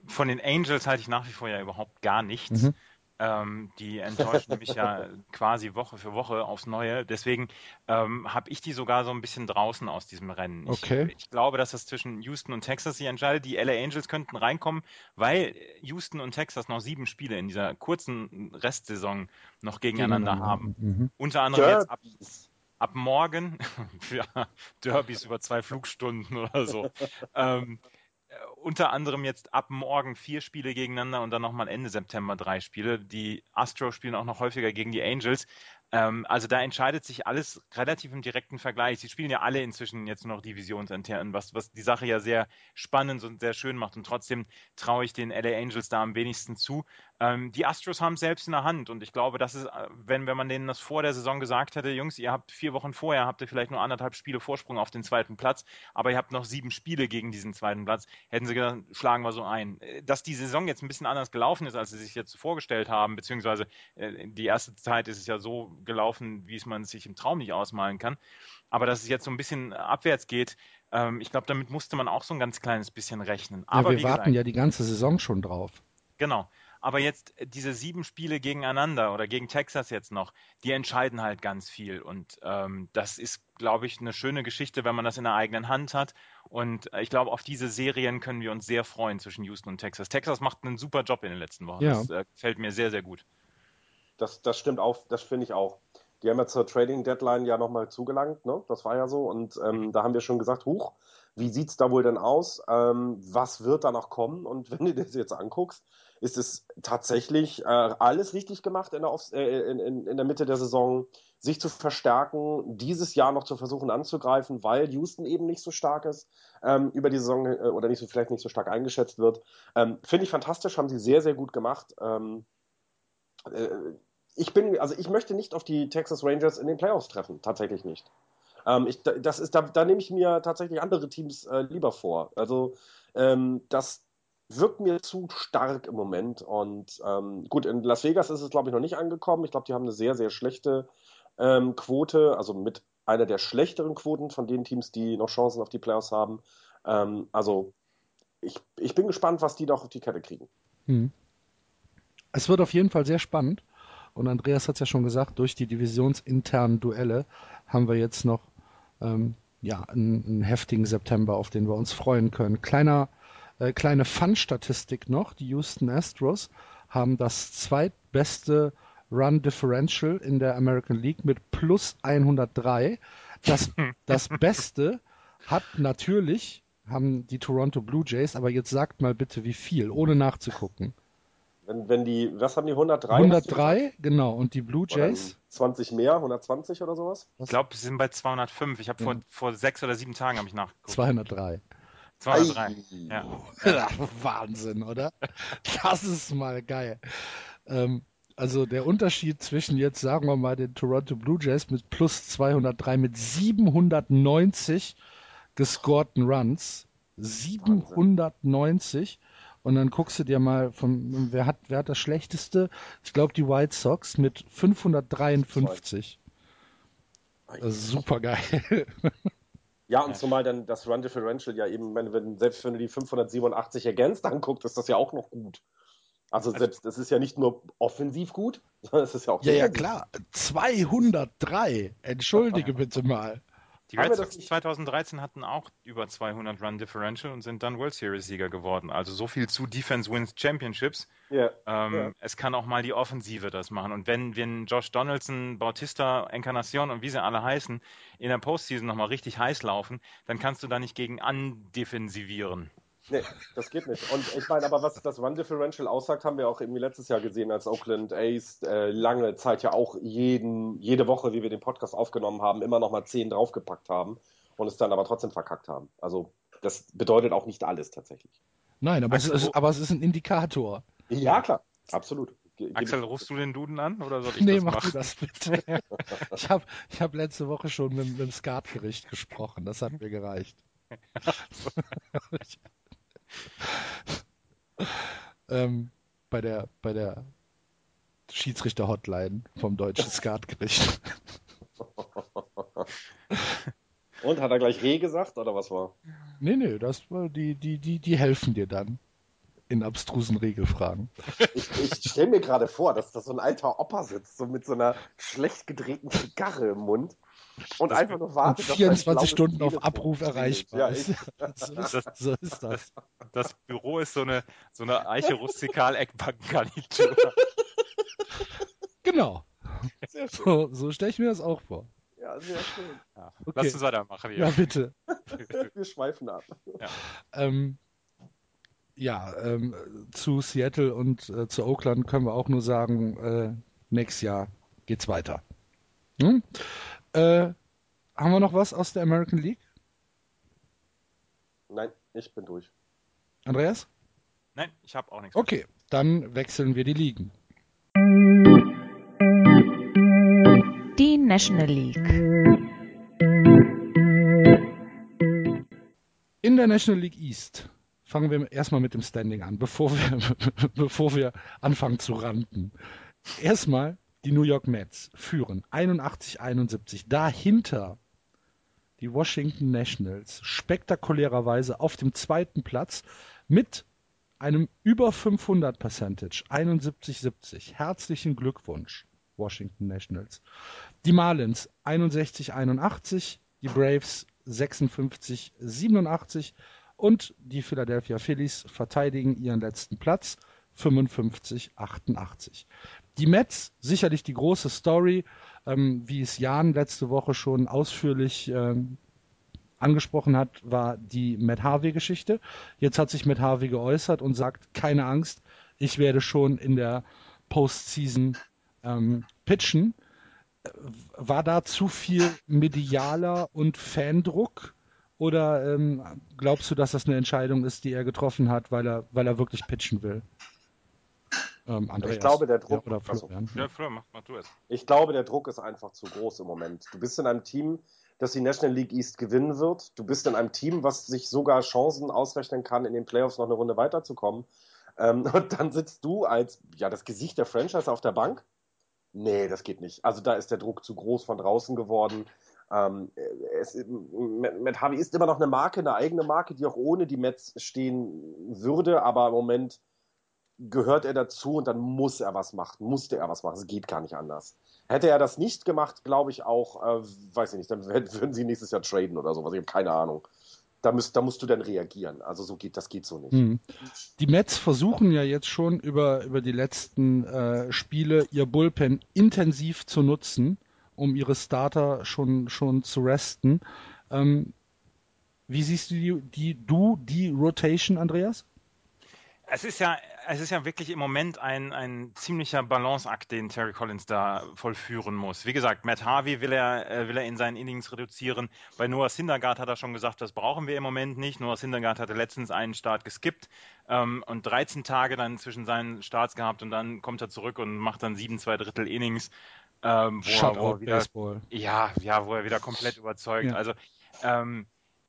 Von den Angels halte ich nach wie vor ja überhaupt gar nichts. Mhm. Ähm, die enttäuschen mich ja quasi Woche für Woche aufs Neue. Deswegen ähm, habe ich die sogar so ein bisschen draußen aus diesem Rennen. Ich, Okay. ich glaube, dass das zwischen Houston und Texas sich entscheidet. Die LA Angels könnten reinkommen, weil Houston und Texas noch sieben Spiele in dieser kurzen Restsaison noch gegeneinander haben. Mhm. Unter anderem jetzt ab. Ab morgen, ja, Derbys über zwei Flugstunden oder so. ähm, äh, unter anderem jetzt ab morgen vier Spiele gegeneinander und dann nochmal Ende September drei Spiele. Die Astros spielen auch noch häufiger gegen die Angels. Ähm, also da entscheidet sich alles relativ im direkten Vergleich. Sie spielen ja alle inzwischen jetzt nur noch divisionsintern, was, was die Sache ja sehr spannend und sehr schön macht. Und trotzdem traue ich den LA Angels da am wenigsten zu. Ähm, die Astros haben selbst in der Hand und ich glaube, das ist, äh, wenn, wenn man denen das vor der Saison gesagt hätte, Jungs, ihr habt vier Wochen vorher, habt ihr vielleicht nur anderthalb Spiele Vorsprung auf den zweiten Platz, aber ihr habt noch sieben Spiele gegen diesen zweiten Platz, hätten sie gesagt, schlagen wir so ein. Äh, dass die Saison jetzt ein bisschen anders gelaufen ist, als sie sich jetzt vorgestellt haben, beziehungsweise äh, die erste Zeit ist es ja so gelaufen, wie es man sich im Traum nicht ausmalen kann. Aber dass es jetzt so ein bisschen abwärts geht, ähm, ich glaube, damit musste man auch so ein ganz kleines bisschen rechnen. Aber ja, wir warten gesagt, ja die ganze Saison schon drauf. Genau. Aber jetzt äh, diese sieben Spiele gegeneinander oder gegen Texas jetzt noch, die entscheiden halt ganz viel. Und ähm, das ist, glaube ich, eine schöne Geschichte, wenn man das in der eigenen Hand hat. Und äh, ich glaube, auf diese Serien können wir uns sehr freuen zwischen Houston und Texas. Texas macht einen super Job in den letzten Wochen. Ja. Das äh, gefällt mir sehr, sehr gut. Das, das stimmt auch, das finde ich auch. Die haben ja zur Trading Deadline ja nochmal zugelangt, ne? Das war ja so. Und ähm, da haben wir schon gesagt, huch, wie sieht es da wohl denn aus? Ähm, was wird da noch kommen? Und wenn du das jetzt anguckst, ist es tatsächlich äh, alles richtig gemacht in der, äh, in, in, in der Mitte der Saison, sich zu verstärken, dieses Jahr noch zu versuchen anzugreifen, weil Houston eben nicht so stark ist, ähm, über die Saison äh, oder nicht so, vielleicht nicht so stark eingeschätzt wird. Ähm, Finde ich fantastisch, haben sie sehr, sehr gut gemacht. Ähm, äh, ich bin, also ich möchte nicht auf die Texas Rangers in den Playoffs treffen, tatsächlich nicht. Ähm, ich, das ist, da, da nehme ich mir tatsächlich andere Teams äh, lieber vor. Also ähm, das wirkt mir zu stark im Moment. Und ähm, gut, in Las Vegas ist es, glaube ich, noch nicht angekommen. Ich glaube, die haben eine sehr, sehr schlechte ähm, Quote, also mit einer der schlechteren Quoten von den Teams, die noch Chancen auf die Playoffs haben. Ähm, also ich, ich bin gespannt, was die noch auf die Kette kriegen. Hm. Es wird auf jeden Fall sehr spannend. Und Andreas hat es ja schon gesagt, durch die divisionsinternen Duelle haben wir jetzt noch ähm, ja, einen, einen, heftigen September, auf den wir uns freuen können. Kleiner, äh, kleine Fun-Statistik noch: Die Houston Astros haben das zweitbeste Run Differential in der American League mit plus 103. Das, das Beste hat natürlich, haben die Toronto Blue Jays, aber jetzt sagt mal bitte wie viel, ohne nachzugucken. Wenn, wenn die, was haben die, 103? 103, genau. Und die Blue Jays? 20 mehr, 120 oder sowas? Ich glaube, sie sind bei 205. Ich habe ja. vor, vor sechs oder sieben Tagen habe ich nachgeguckt. 203. 203, ja. ja. Wahnsinn, oder? Das ist mal geil. Ähm, also der Unterschied zwischen jetzt, sagen wir mal, den Toronto Blue Jays mit plus 203 mit 790 gescorten Runs. 790 und dann guckst du dir mal, von, wer, hat, wer hat das schlechteste? Ich glaube, die White Sox mit 553. super geil. Ja, und zumal dann das Run Differential ja eben, wenn, wenn, selbst wenn du die 587 ergänzt anguckst, ist das ja auch noch gut. Also, also selbst, das ist ja nicht nur offensiv gut, sondern es ist ja auch. Ja, ja, klar. 203. Entschuldige bitte mal. Die Red Sox 2013 hatten auch über 200 Run Differential und sind dann World Series Sieger geworden. Also so viel zu Defense Wins Championships. Yeah. Ähm, yeah. Es kann auch mal die Offensive das machen. Und wenn, wenn Josh Donaldson, Bautista, Encarnacion und wie sie alle heißen, in der Postseason nochmal richtig heiß laufen, dann kannst du da nicht gegen andefensivieren. Nee, das geht nicht. Und ich meine, aber was das Run Differential aussagt, haben wir auch irgendwie letztes Jahr gesehen, als Oakland Ace äh, lange Zeit ja auch jeden, jede Woche, wie wir den Podcast aufgenommen haben, immer noch mal zehn draufgepackt haben und es dann aber trotzdem verkackt haben. Also das bedeutet auch nicht alles tatsächlich. Nein, aber, Axel, es, ist, aber es ist ein Indikator. Ja, klar, absolut. Ge Axel, rufst du den Duden an oder soll ich nee, das mach machen? du das bitte. ich habe ich hab letzte Woche schon mit, mit dem Skatgericht gesprochen. Das hat mir gereicht. ähm, bei der, bei der Schiedsrichter-Hotline vom deutschen Skatgericht. Und hat er gleich Reh gesagt oder was war? Nee, nee, das war die, die, die, die helfen dir dann in abstrusen Regelfragen. Ich, ich stelle mir gerade vor, dass da so ein alter Opa sitzt, so mit so einer schlecht gedrehten Zigarre im Mund und das einfach nur wartet. 24 Stunden auf Abruf erreichbar ja, ist. so, ist so ist das. Das Büro ist so eine, so eine Eiche rustikal Eckbankengarnitur. Genau. So, so stelle ich mir das auch vor. Ja, sehr schön. Ja, okay. Lass uns weitermachen hier. Ja, bitte. Wir schweifen ab. Ja, ähm, ja ähm, zu Seattle und äh, zu Oakland können wir auch nur sagen, äh, nächstes Jahr geht's weiter. Hm? Äh, haben wir noch was aus der American League? Nein, ich bin durch. Andreas? Nein, ich habe auch nichts. Okay, dann wechseln wir die Ligen. Die National League. In der National League East fangen wir erstmal mit dem Standing an, bevor wir, bevor wir anfangen zu ranten. Erstmal die New York Mets führen 81-71. Dahinter die Washington Nationals spektakulärerweise auf dem zweiten Platz mit einem über 500 Percentage, 71-70. Herzlichen Glückwunsch, Washington Nationals. Die Marlins 61-81, die Braves 56-87 und die Philadelphia Phillies verteidigen ihren letzten Platz 55-88. Die Mets, sicherlich die große Story, ähm, wie es Jan letzte Woche schon ausführlich ähm, angesprochen hat, war die Matt Harvey-Geschichte. Jetzt hat sich Matt Harvey geäußert und sagt, keine Angst, ich werde schon in der Postseason ähm, pitchen. War da zu viel medialer und Fandruck? Oder ähm, glaubst du, dass das eine Entscheidung ist, die er getroffen hat, weil er, weil er wirklich pitchen will? Ähm, ich glaube, der Druck. Ja, Florian. Ja, Florian, mach, mach du es. Ich glaube, der Druck ist einfach zu groß im Moment. Du bist in einem Team, das die National League East gewinnen wird. Du bist in einem Team, was sich sogar Chancen ausrechnen kann, in den Playoffs noch eine Runde weiterzukommen. Ähm, und dann sitzt du als ja das Gesicht der Franchise auf der Bank. Nee, das geht nicht. Also da ist der Druck zu groß von draußen geworden. Ähm, es, Matt Harvey ist immer noch eine Marke, eine eigene Marke, die auch ohne die Mets stehen würde, aber im Moment gehört er dazu und dann muss er was machen, musste er was machen. Es geht gar nicht anders. Hätte er das nicht gemacht, glaube ich auch, äh, weiß ich nicht, dann würden sie nächstes Jahr traden oder sowas. Ich habe keine Ahnung. Da, müsst, da musst du dann reagieren. Also so geht das geht so nicht. Mhm. Die Mets versuchen ja jetzt schon über, über die letzten äh, Spiele ihr Bullpen intensiv zu nutzen, um ihre Starter schon, schon zu resten. Ähm, wie siehst du die, die, du die Rotation, Andreas? Es ist ja, es ist ja wirklich im Moment ein, ein ziemlicher Balanceakt, den Terry Collins da vollführen muss. Wie gesagt, Matt Harvey will er, äh, will er in seinen Innings reduzieren. Bei Noah Syndergaard hat er schon gesagt, das brauchen wir im Moment nicht. Noah Syndergaard hatte letztens einen Start geskippt ähm, und 13 Tage dann zwischen seinen Starts gehabt und dann kommt er zurück und macht dann sieben, zwei Drittel Innings. Ähm, wo, er, er wieder, Baseball. Ja, ja, wo er wieder komplett überzeugt. Ja. Also ähm,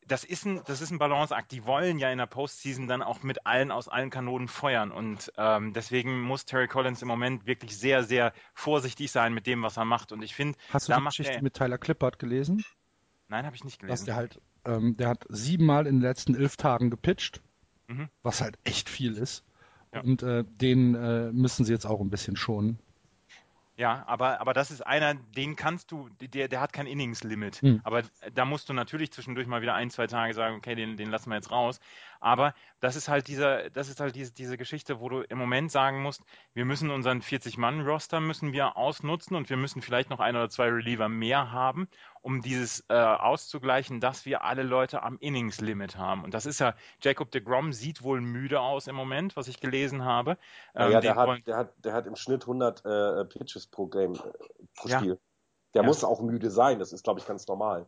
das ist ein, das ist ein Balanceakt. Die wollen ja in der Postseason dann auch mit allen aus allen Kanonen feuern. Und ähm, deswegen muss Terry Collins im Moment wirklich sehr, sehr vorsichtig sein mit dem, was er macht. Und ich finde, hast du die Geschichte mit Tyler Clippard gelesen? Nein, habe ich nicht gelesen. Dass der halt, ähm, der hat siebenmal in den letzten elf Tagen gepitcht, mhm. was halt echt viel ist. Ja. Und äh, den äh, müssen sie jetzt auch ein bisschen schonen. Ja, aber, aber das ist einer, den kannst du, der, der hat kein Innings-Limit. Hm. Aber da musst du natürlich zwischendurch mal wieder ein, zwei Tage sagen, okay, den, den lassen wir jetzt raus. Aber das ist halt dieser, das ist halt diese, diese Geschichte, wo du im Moment sagen musst, wir müssen unseren 40-Mann-Roster müssen wir ausnutzen und wir müssen vielleicht noch ein oder zwei Reliever mehr haben, um dieses äh, auszugleichen, dass wir alle Leute am Innings-Limit haben. Und das ist ja, Jacob de Grom sieht wohl müde aus im Moment, was ich gelesen habe. Ähm, ja, der hat, der, hat, der hat im Schnitt 100 äh, Pitches pro Game, äh, pro Spiel. Ja. Der ja. muss auch müde sein, das ist, glaube ich, ganz normal.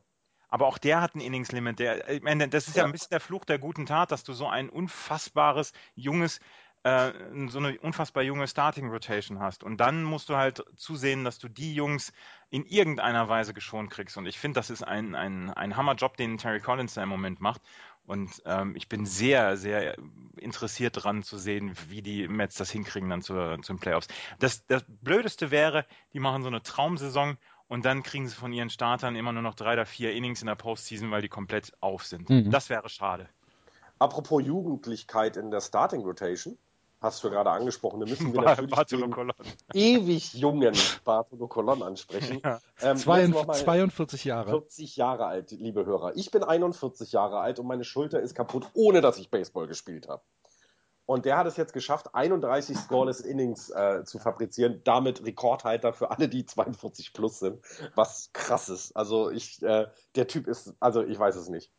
Aber auch der hat ein Innings-Limit. ich meine, das ist ja. ja. ein bisschen der Fluch der guten Tat, dass du so ein unfassbares, junges, äh, so eine unfassbar junge Starting Rotation hast. Und dann musst du halt zusehen, dass du die Jungs in irgendeiner Weise geschont kriegst. Und ich finde, das ist ein, ein, ein Hammerjob, den Terry Collins da im Moment macht. Und ähm, ich bin sehr, sehr interessiert daran zu sehen, wie die Mets das hinkriegen dann zu, zu den Playoffs. Das, das Blödeste wäre, die machen so eine Traumsaison und dann kriegen sie von ihren Startern immer nur noch drei oder vier Innings in der Postseason, weil die komplett auf sind. Mhm. Das wäre schade. Apropos Jugendlichkeit in der Starting Rotation, hast du gerade angesprochen, da müssen wir natürlich Bartolo den ewig jungen Bartolo Colon ansprechen. Ja. Ähm, 42 Jahre. 40 Jahre alt, liebe Hörer. Ich bin 41 Jahre alt und meine Schulter ist kaputt, ohne dass ich Baseball gespielt habe. Und der hat es jetzt geschafft, 31 Scoreless Innings äh, zu fabrizieren, damit Rekordhalter für alle, die 42 plus sind. Was krass ist. Also ich, äh, der Typ ist, also ich weiß es nicht.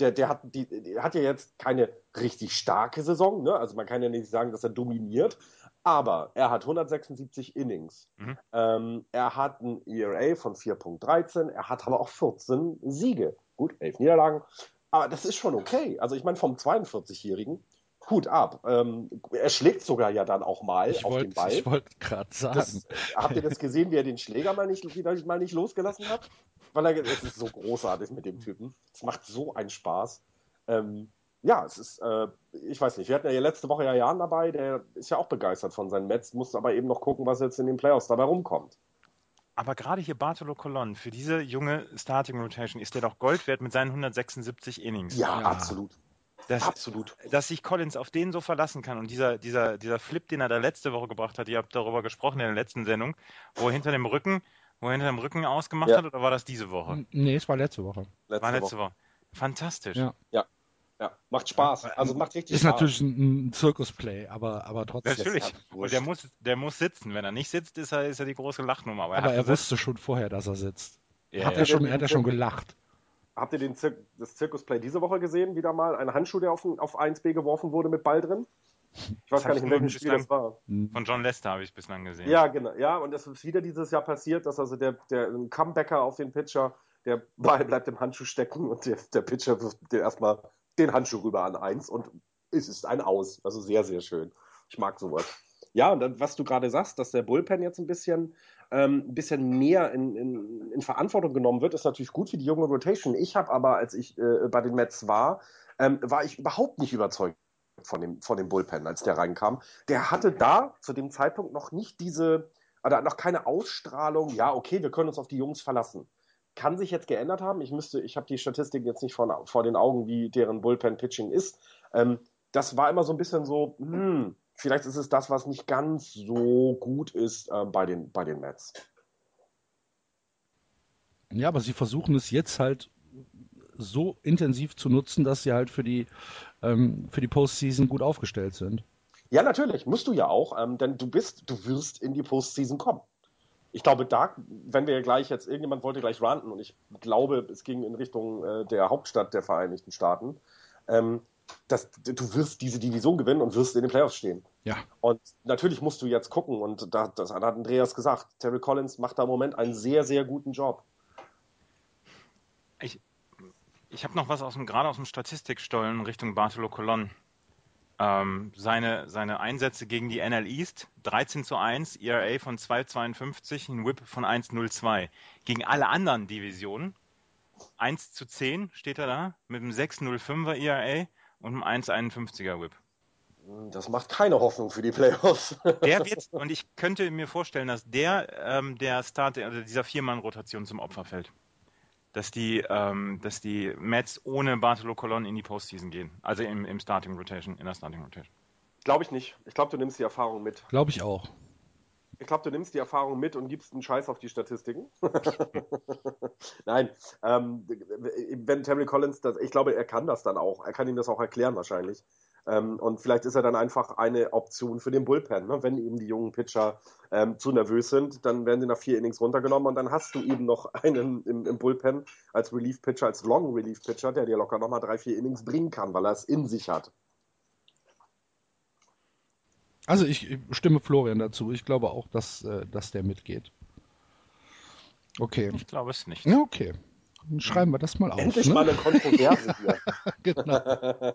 der, der, hat die, der hat ja jetzt keine richtig starke Saison, ne? also man kann ja nicht sagen, dass er dominiert, aber er hat 176 Innings. Mhm. Ähm, er hat ein ERA von 4.13, er hat aber auch 14 Siege. Gut, 11 Niederlagen, aber das ist schon okay. Also ich meine, vom 42-Jährigen, Hut ab. Ähm, er schlägt sogar ja dann auch mal ich auf wollt, den Ball. Ich wollte gerade sagen. Das, habt ihr das gesehen, wie er den Schläger mal nicht, mal nicht losgelassen hat? Weil er, es ist so großartig mit dem Typen. Es macht so einen Spaß. Ähm, ja, es ist, äh, ich weiß nicht, wir hatten ja letzte Woche ja Jan dabei, der ist ja auch begeistert von seinen Mets, muss aber eben noch gucken, was jetzt in den Playoffs dabei rumkommt. Aber gerade hier Bartolo Colon, für diese junge Starting Rotation ist der doch Gold wert mit seinen 176 Innings. Ja, ja. absolut. Das, Absolut. Dass sich Collins auf den so verlassen kann und dieser, dieser, dieser Flip, den er da letzte Woche gebracht hat, ihr habt darüber gesprochen in der letzten Sendung, wo er hinter dem Rücken, wo er hinter dem Rücken ausgemacht ja. hat, oder war das diese Woche? Nee, es war letzte Woche. Letzte war letzte Woche. Woche. Fantastisch. Ja. ja. Ja, macht Spaß. Also macht richtig ist Spaß. Ist natürlich ein, ein Zirkusplay, aber, aber trotzdem. Natürlich. Und der muss, der muss sitzen. Wenn er nicht sitzt, ist er, ist er die große Lachnummer. Aber er, aber er wusste schon vorher, dass er sitzt. Ja, hat ja. Er, schon, er hat ja schon gelacht. Habt ihr den Zir das Zirkusplay diese Woche gesehen? Wieder mal ein Handschuh, der auf, auf 1B geworfen wurde mit Ball drin? Ich weiß gar nicht, in welchem Spiel das war. Von John Lester habe ich bislang gesehen. Ja, genau. Ja, und das ist wieder dieses Jahr passiert, dass also der, der Comebacker auf den Pitcher, der Ball bleibt im Handschuh stecken und der, der Pitcher wirft den erstmal den Handschuh rüber an eins und es ist ein Aus. Also sehr, sehr schön. Ich mag sowas. Ja, und dann, was du gerade sagst, dass der Bullpen jetzt ein bisschen, ähm, ein bisschen mehr in, in, in, Verantwortung genommen wird, ist natürlich gut für die junge Rotation. Ich habe aber, als ich äh, bei den Mets war, ähm, war ich überhaupt nicht überzeugt von dem, von dem Bullpen, als der reinkam. Der hatte da zu dem Zeitpunkt noch nicht diese, oder noch keine Ausstrahlung, ja, okay, wir können uns auf die Jungs verlassen kann sich jetzt geändert haben. Ich müsste, ich habe die Statistik jetzt nicht vor, vor den Augen, wie deren Bullpen-Pitching ist. Ähm, das war immer so ein bisschen so, hm, vielleicht ist es das, was nicht ganz so gut ist äh, bei, den, bei den Mets. Ja, aber sie versuchen es jetzt halt so intensiv zu nutzen, dass sie halt für die, ähm, für die Postseason gut aufgestellt sind. Ja, natürlich, musst du ja auch, ähm, denn du bist, du wirst in die Postseason kommen ich glaube, da, wenn wir gleich jetzt, irgendjemand wollte gleich ranten und ich glaube, es ging in Richtung äh, der Hauptstadt der Vereinigten Staaten, ähm, dass du wirst diese Division gewinnen und wirst in den Playoffs stehen. Ja. Und natürlich musst du jetzt gucken und da, das hat Andreas gesagt. Terry Collins macht da im Moment einen sehr, sehr guten Job. Ich, ich habe noch was aus dem, gerade aus dem Statistikstollen Richtung Bartolo Colon. Ähm, seine, seine Einsätze gegen die NL East 13 zu 1, ERA von 2,52, ein Whip von 1,02. Gegen alle anderen Divisionen 1 zu 10 steht er da mit einem 6,05er ERA und einem 1,51er Whip. Das macht keine Hoffnung für die Playoffs. Der wird, und ich könnte mir vorstellen, dass der ähm, der Start, also dieser Viermann-Rotation zum Opfer fällt dass die, ähm, dass die Mets ohne Bartolo Colon in die Postseason gehen. Also im, im Starting Rotation, in der Starting Rotation. Glaube ich nicht. Ich glaube, du nimmst die Erfahrung mit. Glaube ich auch. Ich glaube, du nimmst die Erfahrung mit und gibst einen Scheiß auf die Statistiken. Nein, ähm, wenn Terry Collins, das, ich glaube, er kann das dann auch. Er kann ihm das auch erklären wahrscheinlich. Ähm, und vielleicht ist er dann einfach eine Option für den Bullpen. Ne? Wenn eben die jungen Pitcher ähm, zu nervös sind, dann werden sie nach vier Innings runtergenommen und dann hast du eben noch einen im, im Bullpen als Relief-Pitcher, als Long-Relief-Pitcher, der dir locker nochmal drei, vier Innings bringen kann, weil er es in sich hat. Also ich stimme Florian dazu. Ich glaube auch, dass, äh, dass der mitgeht. Okay. Ich glaube es nicht. Ja, okay. Dann schreiben wir das mal auf. Endlich ne? mal eine Kontroverse hier. genau.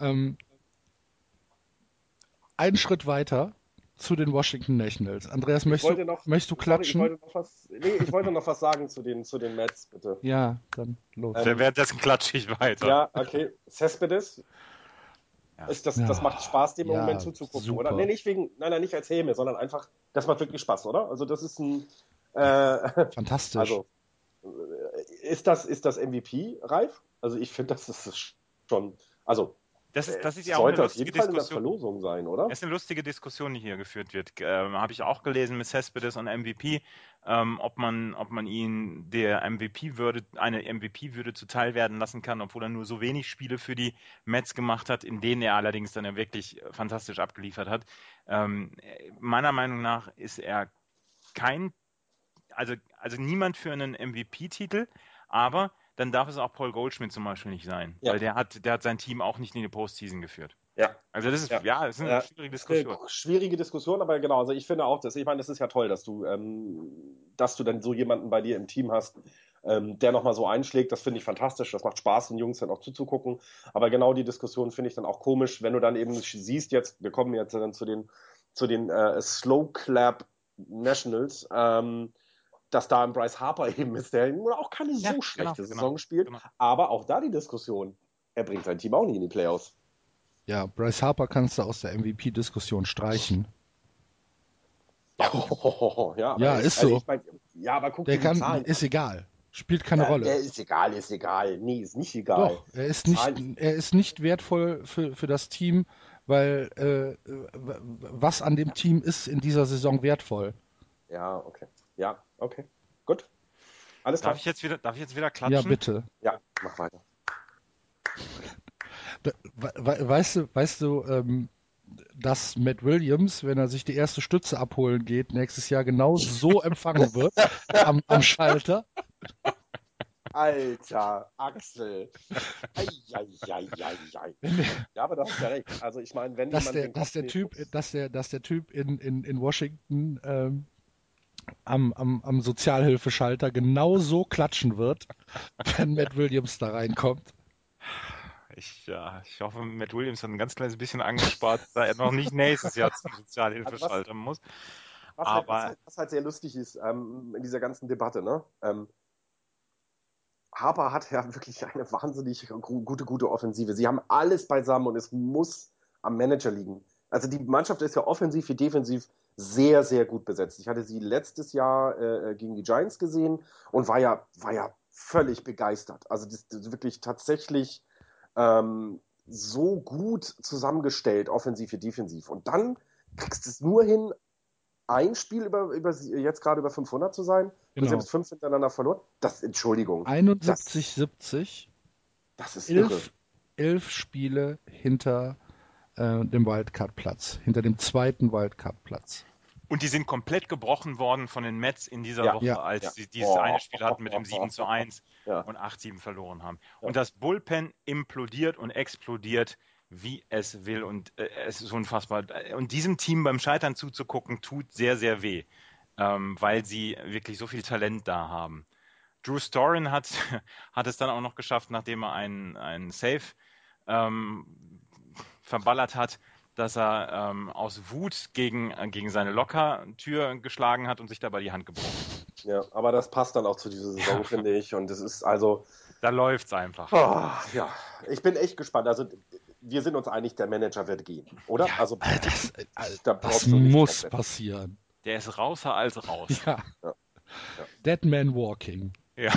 Ähm, einen Schritt weiter zu den Washington Nationals. Andreas, möchtest, du, noch, möchtest du klatschen? Sorry, ich, wollte was, nee, ich wollte noch was sagen zu den, zu den Mets, bitte. Ja, dann los. Ähm, Währenddessen klatsche ich weiter. Ja, okay. Cespedes. Ja. Ist das, das macht Spaß, dem ja, Moment zuzugucken, super. oder? Nee, nicht wegen, nein, nein, nicht als Häme, sondern einfach, das macht wirklich Spaß, oder? Also das ist ein äh, Fantastisch. Also, äh, ist das, ist das MVP reif? Also ich finde, das ist schon, also das ist, das ist ja auch eine lustige Diskussion. Verlosung sein, oder? Das ist eine lustige Diskussion, die hier geführt wird. Ähm, Habe ich auch gelesen mit Cespedes und MVP, ähm, ob man, ob man ihn der MVP-Würde, eine MVP-Würde zuteil werden lassen kann, obwohl er nur so wenig Spiele für die Mets gemacht hat, in denen er allerdings dann ja wirklich fantastisch abgeliefert hat. Ähm, meiner Meinung nach ist er kein, also, also niemand für einen MVP-Titel, aber dann darf es auch Paul Goldschmidt zum Beispiel nicht sein. Ja. Weil der hat, der hat sein Team auch nicht in die Postseason geführt. Ja. Also das ist, ja, Ja. das ist eine schwierige Diskussion. Äh, Schwierige Diskussion, aber genau, also ich finde auch das, ich meine, das ist ja toll, dass du, ähm, dass du dann so jemanden bei dir im Team hast, ähm, der nochmal so einschlägt, das finde ich fantastisch, das macht Spaß, den Jungs dann auch zuzugucken, aber genau die Diskussion finde ich dann auch komisch, wenn du dann eben siehst jetzt, wir kommen jetzt dann zu den, zu den äh, Slow Clap Nationals, ähm, dass da ein Bryce Harper eben ist, der auch keine so Ja, genau, schlechte genau, Saison spielt, genau. aber auch da die Diskussion, er bringt sein Team auch nicht in die Playoffs. Ja, Bryce Harper kannst du aus der MVP-Diskussion streichen. ja, Ja, aber ist also so. ich mein, ja, aber guck Der dir die kann, Zahlen ist egal. Spielt keine Ja, Rolle. Er ist egal, ist egal. Nee, ist nicht egal. Doch, er ist nicht, Zahlen- er ist nicht wertvoll für, für das Team, weil äh, was an dem Team ist in dieser Saison wertvoll? Ja, okay. Ja, okay. Gut. Alles klar. Darf ich jetzt wieder, darf ich jetzt wieder klatschen? Ja, bitte. Ja, mach weiter. Da, we- we- weißt du, weißt du, ähm, dass Matt Williams, wenn er sich die erste Stütze abholen geht, nächstes Jahr genau so empfangen wird am, am Schalter? Alter, Axel. Ei, ei, ei, ei, ei. Ja, aber das ist ja recht. Also ich meine, wenn dass jemand der, dass der Typ, dass der, dass der Typ in, in, in Washington ähm, am, am, am Sozialhilfeschalter genau so klatschen wird, wenn Matt Williams da reinkommt. Ich, ja, ich hoffe, Matt Williams hat ein ganz kleines bisschen angespart, da er noch nicht nächstes Jahr zum Sozialhilfe was- schalten muss. Was, halt, Aber- was, halt, was halt sehr lustig ist ähm, in dieser ganzen Debatte, ne? Ähm, Harper hat ja wirklich eine wahnsinnig gu- gute, gute Offensive. Sie haben alles beisammen und es muss am Manager liegen. Also die Mannschaft ist ja offensiv wie defensiv sehr, sehr gut besetzt. Ich hatte sie letztes Jahr äh, gegen die Giants gesehen und war ja, war ja völlig begeistert. Also das, das ist wirklich tatsächlich ähm, so gut zusammengestellt, offensiv wie defensiv. Und dann kriegst du es nur hin, ein Spiel über, über jetzt gerade über 500 zu sein. Genau. Und sie haben es fünf hintereinander verloren. Das, Entschuldigung, 71, 70, das ist irre. elf, elf Spiele hinter äh, dem Wildcard-Platz, hinter dem zweiten Wildcard-Platz. Und die sind komplett gebrochen worden von den Mets in dieser Ja, Woche, ja, als ja. sie dieses Oh, eine Spiel hatten mit dem oh, 7 zu oh, 1 Ja. und 8-7 verloren haben. Ja. Und das Bullpen implodiert und explodiert, wie es will. Und äh, es ist unfassbar. Und diesem Team beim Scheitern zuzugucken, tut sehr, sehr weh, ähm, weil sie wirklich so viel Talent da haben. Drew Storin hat, hat es dann auch noch geschafft, nachdem er einen, einen Save ähm, verballert hat, dass er ähm, aus Wut gegen, äh, gegen seine Lockertür geschlagen hat und sich dabei die Hand gebrochen. hat. Ja, aber das passt dann auch zu dieser Saison, finde ich. Und es ist also, Da läuft's einfach. oh, ja, ich bin echt gespannt. Also wir sind uns einig, der Manager wird gehen, oder? also Äh, Das, äh, da das muss passieren. Der ist rauser als raus. Ja. Ja. Dead Man Walking. Ja.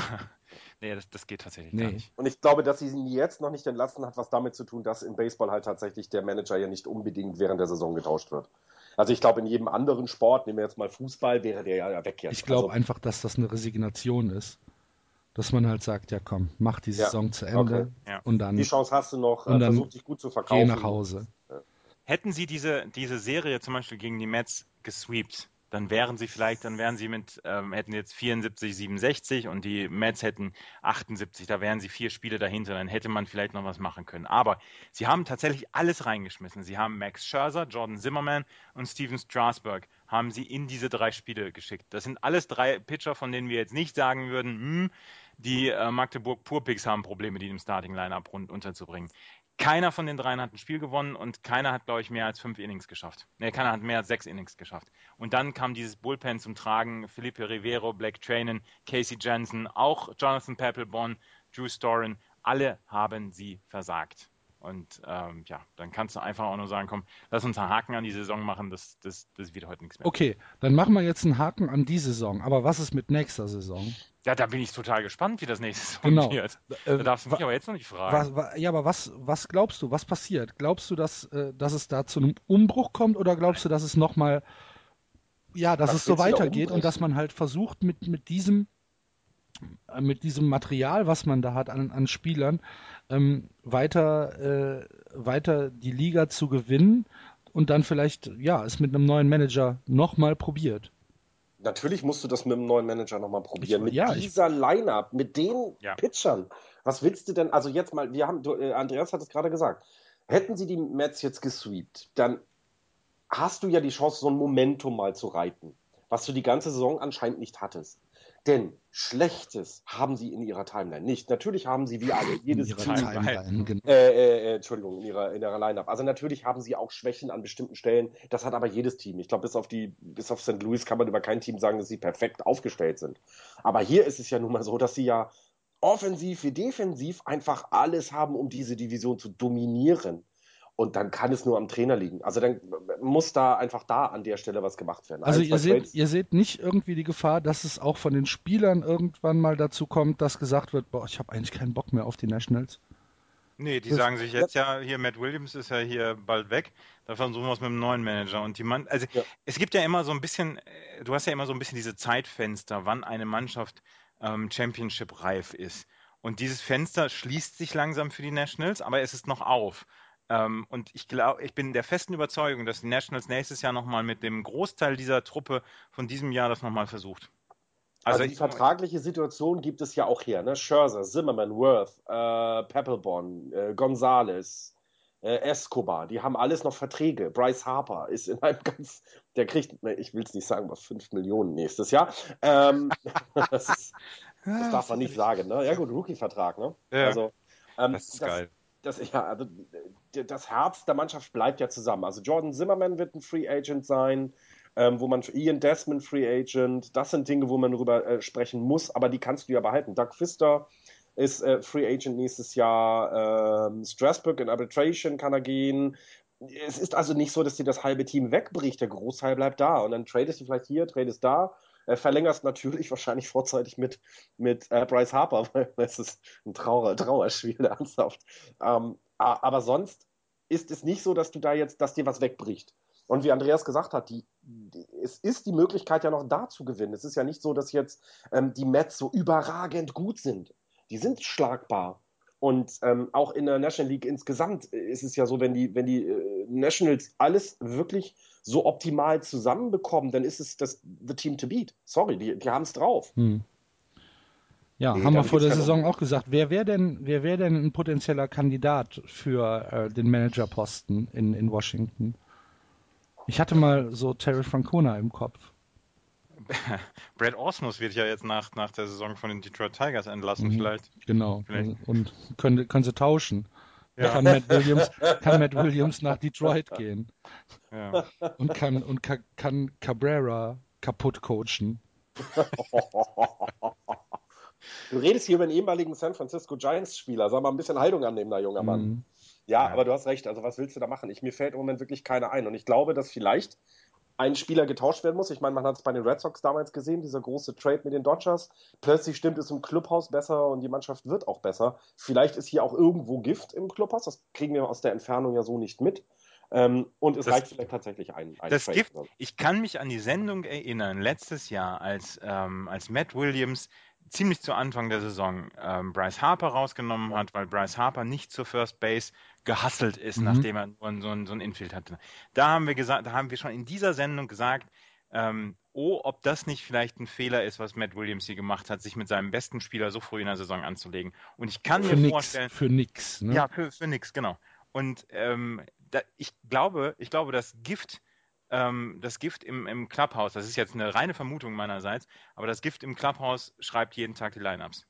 Nee, das, das geht tatsächlich Nee. gar nicht. Und ich glaube, dass sie ihn jetzt noch nicht entlassen hat, was damit zu tun, dass im Baseball halt tatsächlich der Manager ja nicht unbedingt während der Saison getauscht wird. Also ich glaube, in jedem anderen Sport, nehmen wir jetzt mal Fußball, wäre der ja weg jetzt. Ich glaube also, einfach, dass das eine Resignation ist. Dass man halt sagt, ja komm, mach die Ja, Saison zu Ende okay. Und dann die Chance hast du noch, Und äh, dann versuch dich gut zu geh verkaufen. nach Hause. Hätten sie diese, diese Serie zum Beispiel gegen die Mets gesweept, dann wären sie vielleicht, dann wären sie mit, ähm, hätten jetzt 74, 67 und die Mets hätten 78, da wären sie vier Spiele dahinter, dann hätte man vielleicht noch was machen können. Aber sie haben tatsächlich alles reingeschmissen. Sie haben Max Scherzer, Jordan Zimmerman und Steven Strasburg haben sie in diese drei Spiele geschickt. Das sind alles drei Pitcher, von denen wir jetzt nicht sagen würden, hm, die äh, Magdeburg Purpicks haben Probleme, die im Starting-Line-Up rund unterzubringen. Keiner von den dreien hat ein Spiel gewonnen und keiner hat, glaube ich, mehr als fünf Innings geschafft. Nee, keiner hat mehr als sechs Innings geschafft. Und dann kam dieses Bullpen zum Tragen. Felipe Rivero, Black Trainen, Casey Jensen, auch Jonathan Papelbon, Drew Storin, alle haben sie versagt. Und ähm, ja, dann kannst du einfach auch nur sagen, komm, lass uns einen Haken an die Saison machen, das, das, das wird heute nichts mehr. Okay, dann machen wir jetzt einen Haken an die Saison. Aber was ist mit nächster Saison? Ja, da bin ich total gespannt, wie das nächste Saison Genau. wird. Äh, Da darfst du mich aber jetzt noch nicht fragen. was, wa, ja, aber was, was glaubst du? Was passiert? Glaubst du, dass, äh, dass es da zu einem Umbruch kommt oder glaubst du, dass es nochmal, ja, dass Was es so weitergeht und dass man halt versucht, mit, mit diesem äh, mit diesem Material, was man da hat an, an Spielern, ähm, weiter, äh, weiter die Liga zu gewinnen und dann vielleicht, ja, es mit einem neuen Manager nochmal probiert. Natürlich musst du das mit dem neuen Manager nochmal probieren. Ich- mit ja, dieser Line-Up, mit den Ja. Pitchern. Was willst du denn? Also jetzt mal, wir haben, du, äh, Andreas hat es gerade gesagt. Hätten sie die Mets jetzt gesweept, dann hast du ja die Chance, so ein Momentum mal zu reiten, was du die ganze Saison anscheinend nicht hattest. Denn Schlechtes haben sie in ihrer Timeline nicht. Natürlich haben sie wie alle, In jedes ihrer Team, Timeline, genau. äh, äh, äh, Entschuldigung, in ihrer, in ihrer Line-Up. Also natürlich haben sie auch Schwächen an bestimmten Stellen. Das hat aber jedes Team. Ich glaube, bis auf die, bis auf St. Louis kann man über kein Team sagen, dass sie perfekt aufgestellt sind. Aber hier ist es ja nun mal so, dass sie ja offensiv wie defensiv einfach alles haben, um diese Division zu dominieren. Und dann kann es nur am Trainer liegen. Also dann muss da einfach da an der Stelle was gemacht werden. Also ihr seht, ihr seht nicht irgendwie die Gefahr, dass es auch von den Spielern irgendwann mal dazu kommt, dass gesagt wird, boah, ich habe eigentlich keinen Bock mehr auf die Nationals. Nee, die Das- sagen sich jetzt ja, hier Matt Williams ist ja hier bald weg, da versuchen wir es mit dem neuen Manager. Und die Mann, also Ja. es gibt ja immer so ein bisschen, du hast ja immer so ein bisschen diese Zeitfenster, wann eine Mannschaft ähm, Championship-reif ist. Und dieses Fenster schließt sich langsam für die Nationals, aber es ist noch auf. Ähm, und ich glaube, ich bin der festen Überzeugung, dass die Nationals nächstes Jahr nochmal mit dem Großteil dieser Truppe von diesem Jahr das nochmal versucht. Also, Also die ich- vertragliche Situation gibt es ja auch her. Ne? Scherzer, Zimmerman, Worth, äh, Peppelborn, äh, Gonzalez, äh, Escobar, die haben alles noch Verträge. Bryce Harper ist in einem ganz, der kriegt, ne, ich will es nicht sagen, aber 5 Millionen nächstes Jahr. Ähm, das, ist, das darf man nicht sagen. Ne? Ja gut, Rookie-Vertrag. Ne? Ja. Also, ähm, Das ist geil. Das, ja, also das Herz der Mannschaft bleibt ja zusammen. Also Jordan Zimmerman wird ein Free Agent sein, ähm, wo man Ian Desmond Free Agent, das sind Dinge, wo man darüber äh, sprechen muss, aber die kannst du ja behalten. Doug Pfister ist äh, Free Agent nächstes Jahr, ähm, Strasburg in Arbitration kann er gehen. Es ist also nicht so, dass dir das halbe Team wegbricht, der Großteil bleibt da und dann tradest du vielleicht hier, tradest da, äh, verlängerst natürlich wahrscheinlich vorzeitig mit, mit äh, Bryce Harper, weil es ist ein Trauer, Trauerspiel, ernsthaft. Ähm, aber sonst ist es nicht so, dass du da jetzt, dass dir was wegbricht. Und wie Andreas gesagt hat, die, die, es ist die Möglichkeit ja noch da zu gewinnen. Es ist ja nicht so, dass jetzt ähm, die Mets so überragend gut sind. Die sind schlagbar. Und ähm, auch in der National League insgesamt ist es ja so, wenn die, wenn die äh, Nationals alles wirklich so optimal zusammenbekommen, dann ist es das the team to beat. Sorry, die, die haben es drauf. Hm. Ja, Nee, haben wir vor der Saison um- auch gesagt. Wer wäre denn, wer wäre denn ein potenzieller Kandidat für äh, den Managerposten in, in Washington? Ich hatte mal so Terry Francona im Kopf. Brad Osmus wird ja jetzt nach, nach der Saison von den Detroit Tigers entlassen, Mhm. vielleicht. Genau. Vielleicht. Und können, können sie tauschen. Ja. Kann, Matt Williams, kann Matt Williams nach Detroit gehen Ja. und kann, und kann, kann Cabrera kaputt coachen. Du redest hier über einen ehemaligen San Francisco Giants-Spieler. Sag mal ein bisschen Haltung annehmen, da junger Mann. Mhm. Ja, Ja. aber du hast recht. Also was willst du da machen? Ich, mir fällt im Moment wirklich keiner ein. Und ich glaube, dass vielleicht ein Spieler getauscht werden muss. Ich meine, man hat es bei den Red Sox damals gesehen, dieser große Trade mit den Dodgers. Plötzlich stimmt es im Clubhaus besser und die Mannschaft wird auch besser. Vielleicht ist hier auch irgendwo Gift im Clubhaus. Das kriegen wir aus der Entfernung ja so nicht mit. Ähm, und es Das- reicht vielleicht tatsächlich ein, ein Das Trade. Gift, ich kann mich an die Sendung erinnern, letztes Jahr, als, ähm, als Matt Williams ziemlich zu Anfang der Saison ähm, Bryce Harper rausgenommen hat, weil Bryce Harper nicht zur First Base gehustelt ist, Mhm. nachdem er nur so ein, so ein Infield hatte. Da haben wir gesagt, da haben wir schon in dieser Sendung gesagt, ähm, oh, ob das nicht vielleicht ein Fehler ist, was Matt Williams hier gemacht hat, sich mit seinem besten Spieler so früh in der Saison anzulegen. Und ich kann Für mir nix, vorstellen, für nix. Ne? ja, für, für nix, genau. Und ähm, da, ich glaube, ich glaube, das Gift, ähm, das Gift im, im Clubhouse, das ist jetzt eine reine Vermutung meinerseits, aber das Gift im Clubhouse schreibt jeden Tag die Lineups.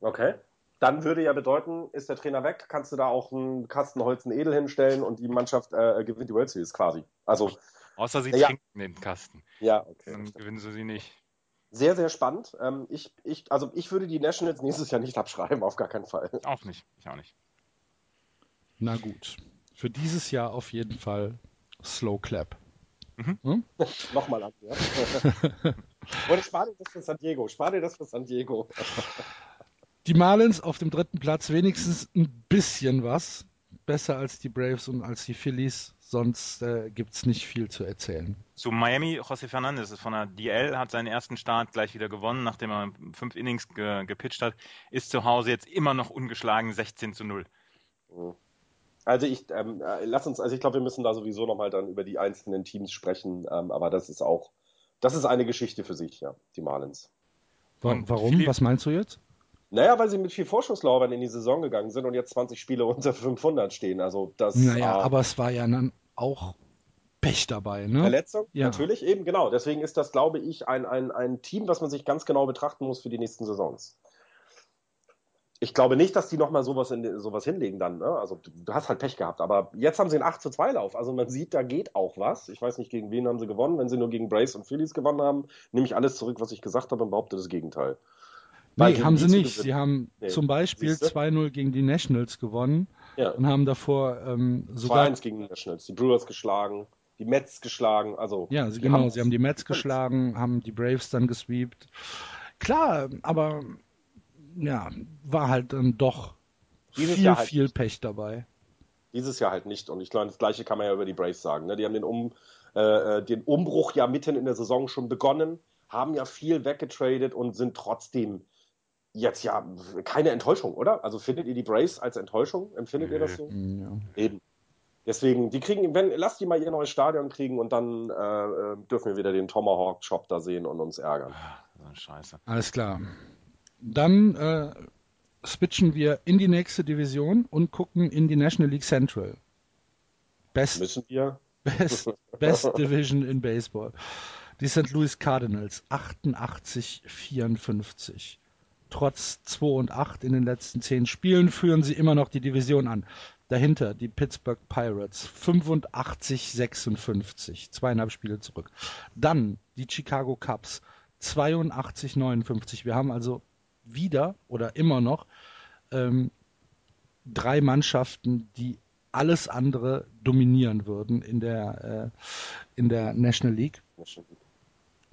Okay. Dann würde ja bedeuten, ist der Trainer weg, kannst du da auch einen Kasten Holzen Edel hinstellen und die Mannschaft äh, gewinnt die World Series quasi. Also, Außer sie Ja. trinken den Kasten. ja, okay. Dann gewinnen sie sie nicht. Sehr, sehr spannend. Ähm, ich, ich, also ich würde die Nationals nächstes Jahr nicht abschreiben, auf gar keinen Fall. Ich auch nicht. Ich auch nicht. Na gut. Für dieses Jahr auf jeden Fall Slow Clap. Mhm. Hm? Nochmal an. Ja? Oder spar dir das für San Diego. Spar dir das für San Diego. Die Marlins auf dem dritten Platz wenigstens ein bisschen was. Besser als die Braves und als die Phillies. Sonst äh, gibt es nicht viel zu erzählen. Zu Miami, José Fernandez ist von der DL, hat seinen ersten Start gleich wieder gewonnen, nachdem er fünf Innings ge gepitcht hat, ist zu Hause jetzt immer noch ungeschlagen 16 zu 0. Also ich, ähm, äh, lass uns, also ich glaube, wir müssen da sowieso nochmal dann über die einzelnen Teams sprechen, ähm, aber das ist auch das ist eine Geschichte für sich, ja, die Marlins. Warum? Was meinst du jetzt? Naja, weil sie mit viel Vorschusslorbeeren in die Saison gegangen sind und jetzt 20 Spiele unter 500 stehen. Also das. Naja, äh, aber es war ja dann auch Pech dabei, ne? Verletzung, ja. natürlich, eben, genau. Deswegen ist das, glaube ich, ein, ein, ein Team, was man sich ganz genau betrachten muss für die nächsten Saisons. Ich glaube nicht, dass die nochmal sowas, in, sowas hinlegen dann. Ne? Also du, du, hast halt Pech gehabt. Aber jetzt haben sie einen 8 zu 2 Lauf. Also man sieht, da geht auch was. Ich weiß nicht, gegen wen haben sie gewonnen. Wenn sie nur gegen Brace und Phillies gewonnen haben, nehme ich alles zurück, was ich gesagt habe und behaupte das Gegenteil. Nee, haben sie nicht. Sie haben nee. zum Beispiel 2-0 gegen die Nationals gewonnen ja. und haben davor ähm, sogar. 2-1 gegen die Nationals, die Brewers geschlagen, die Mets geschlagen. Also, ja, sie, genau, haben sie haben die Mets geschlagen, haben die Braves dann gesweept. Klar, aber ja, war halt dann doch Dieses viel, halt viel Pech dabei. Dieses Jahr halt nicht. Und ich glaube, das Gleiche kann man ja über die Braves sagen. Ne? Die haben den, um, äh, äh, den Umbruch ja mitten in der Saison schon begonnen, haben ja viel weggetradet und sind trotzdem jetzt ja keine Enttäuschung, oder? Also findet ihr die Braves als Enttäuschung? Empfindet nee. ihr das so? Ja. Eben. Deswegen, die kriegen, wenn, lasst die mal ihr neues Stadion kriegen und dann äh, äh dürfen wir wieder den Tomahawk-Shop da sehen und uns ärgern. Ah, scheiße. Alles klar. Dann äh, switchen wir in die nächste Division und gucken in die National League Central. Best, Müssen wir? Best, Best Division in Baseball. Die St. Louis Cardinals 88-54. Trotz 2 und 8 in den letzten 10 Spielen führen sie immer noch die Division an. Dahinter die Pittsburgh Pirates 85-56, zweieinhalb Spiele zurück. Dann die Chicago Cubs 82-59. Wir haben also wieder oder immer noch ähm, drei Mannschaften, die alles andere dominieren würden in der, äh, in der National League.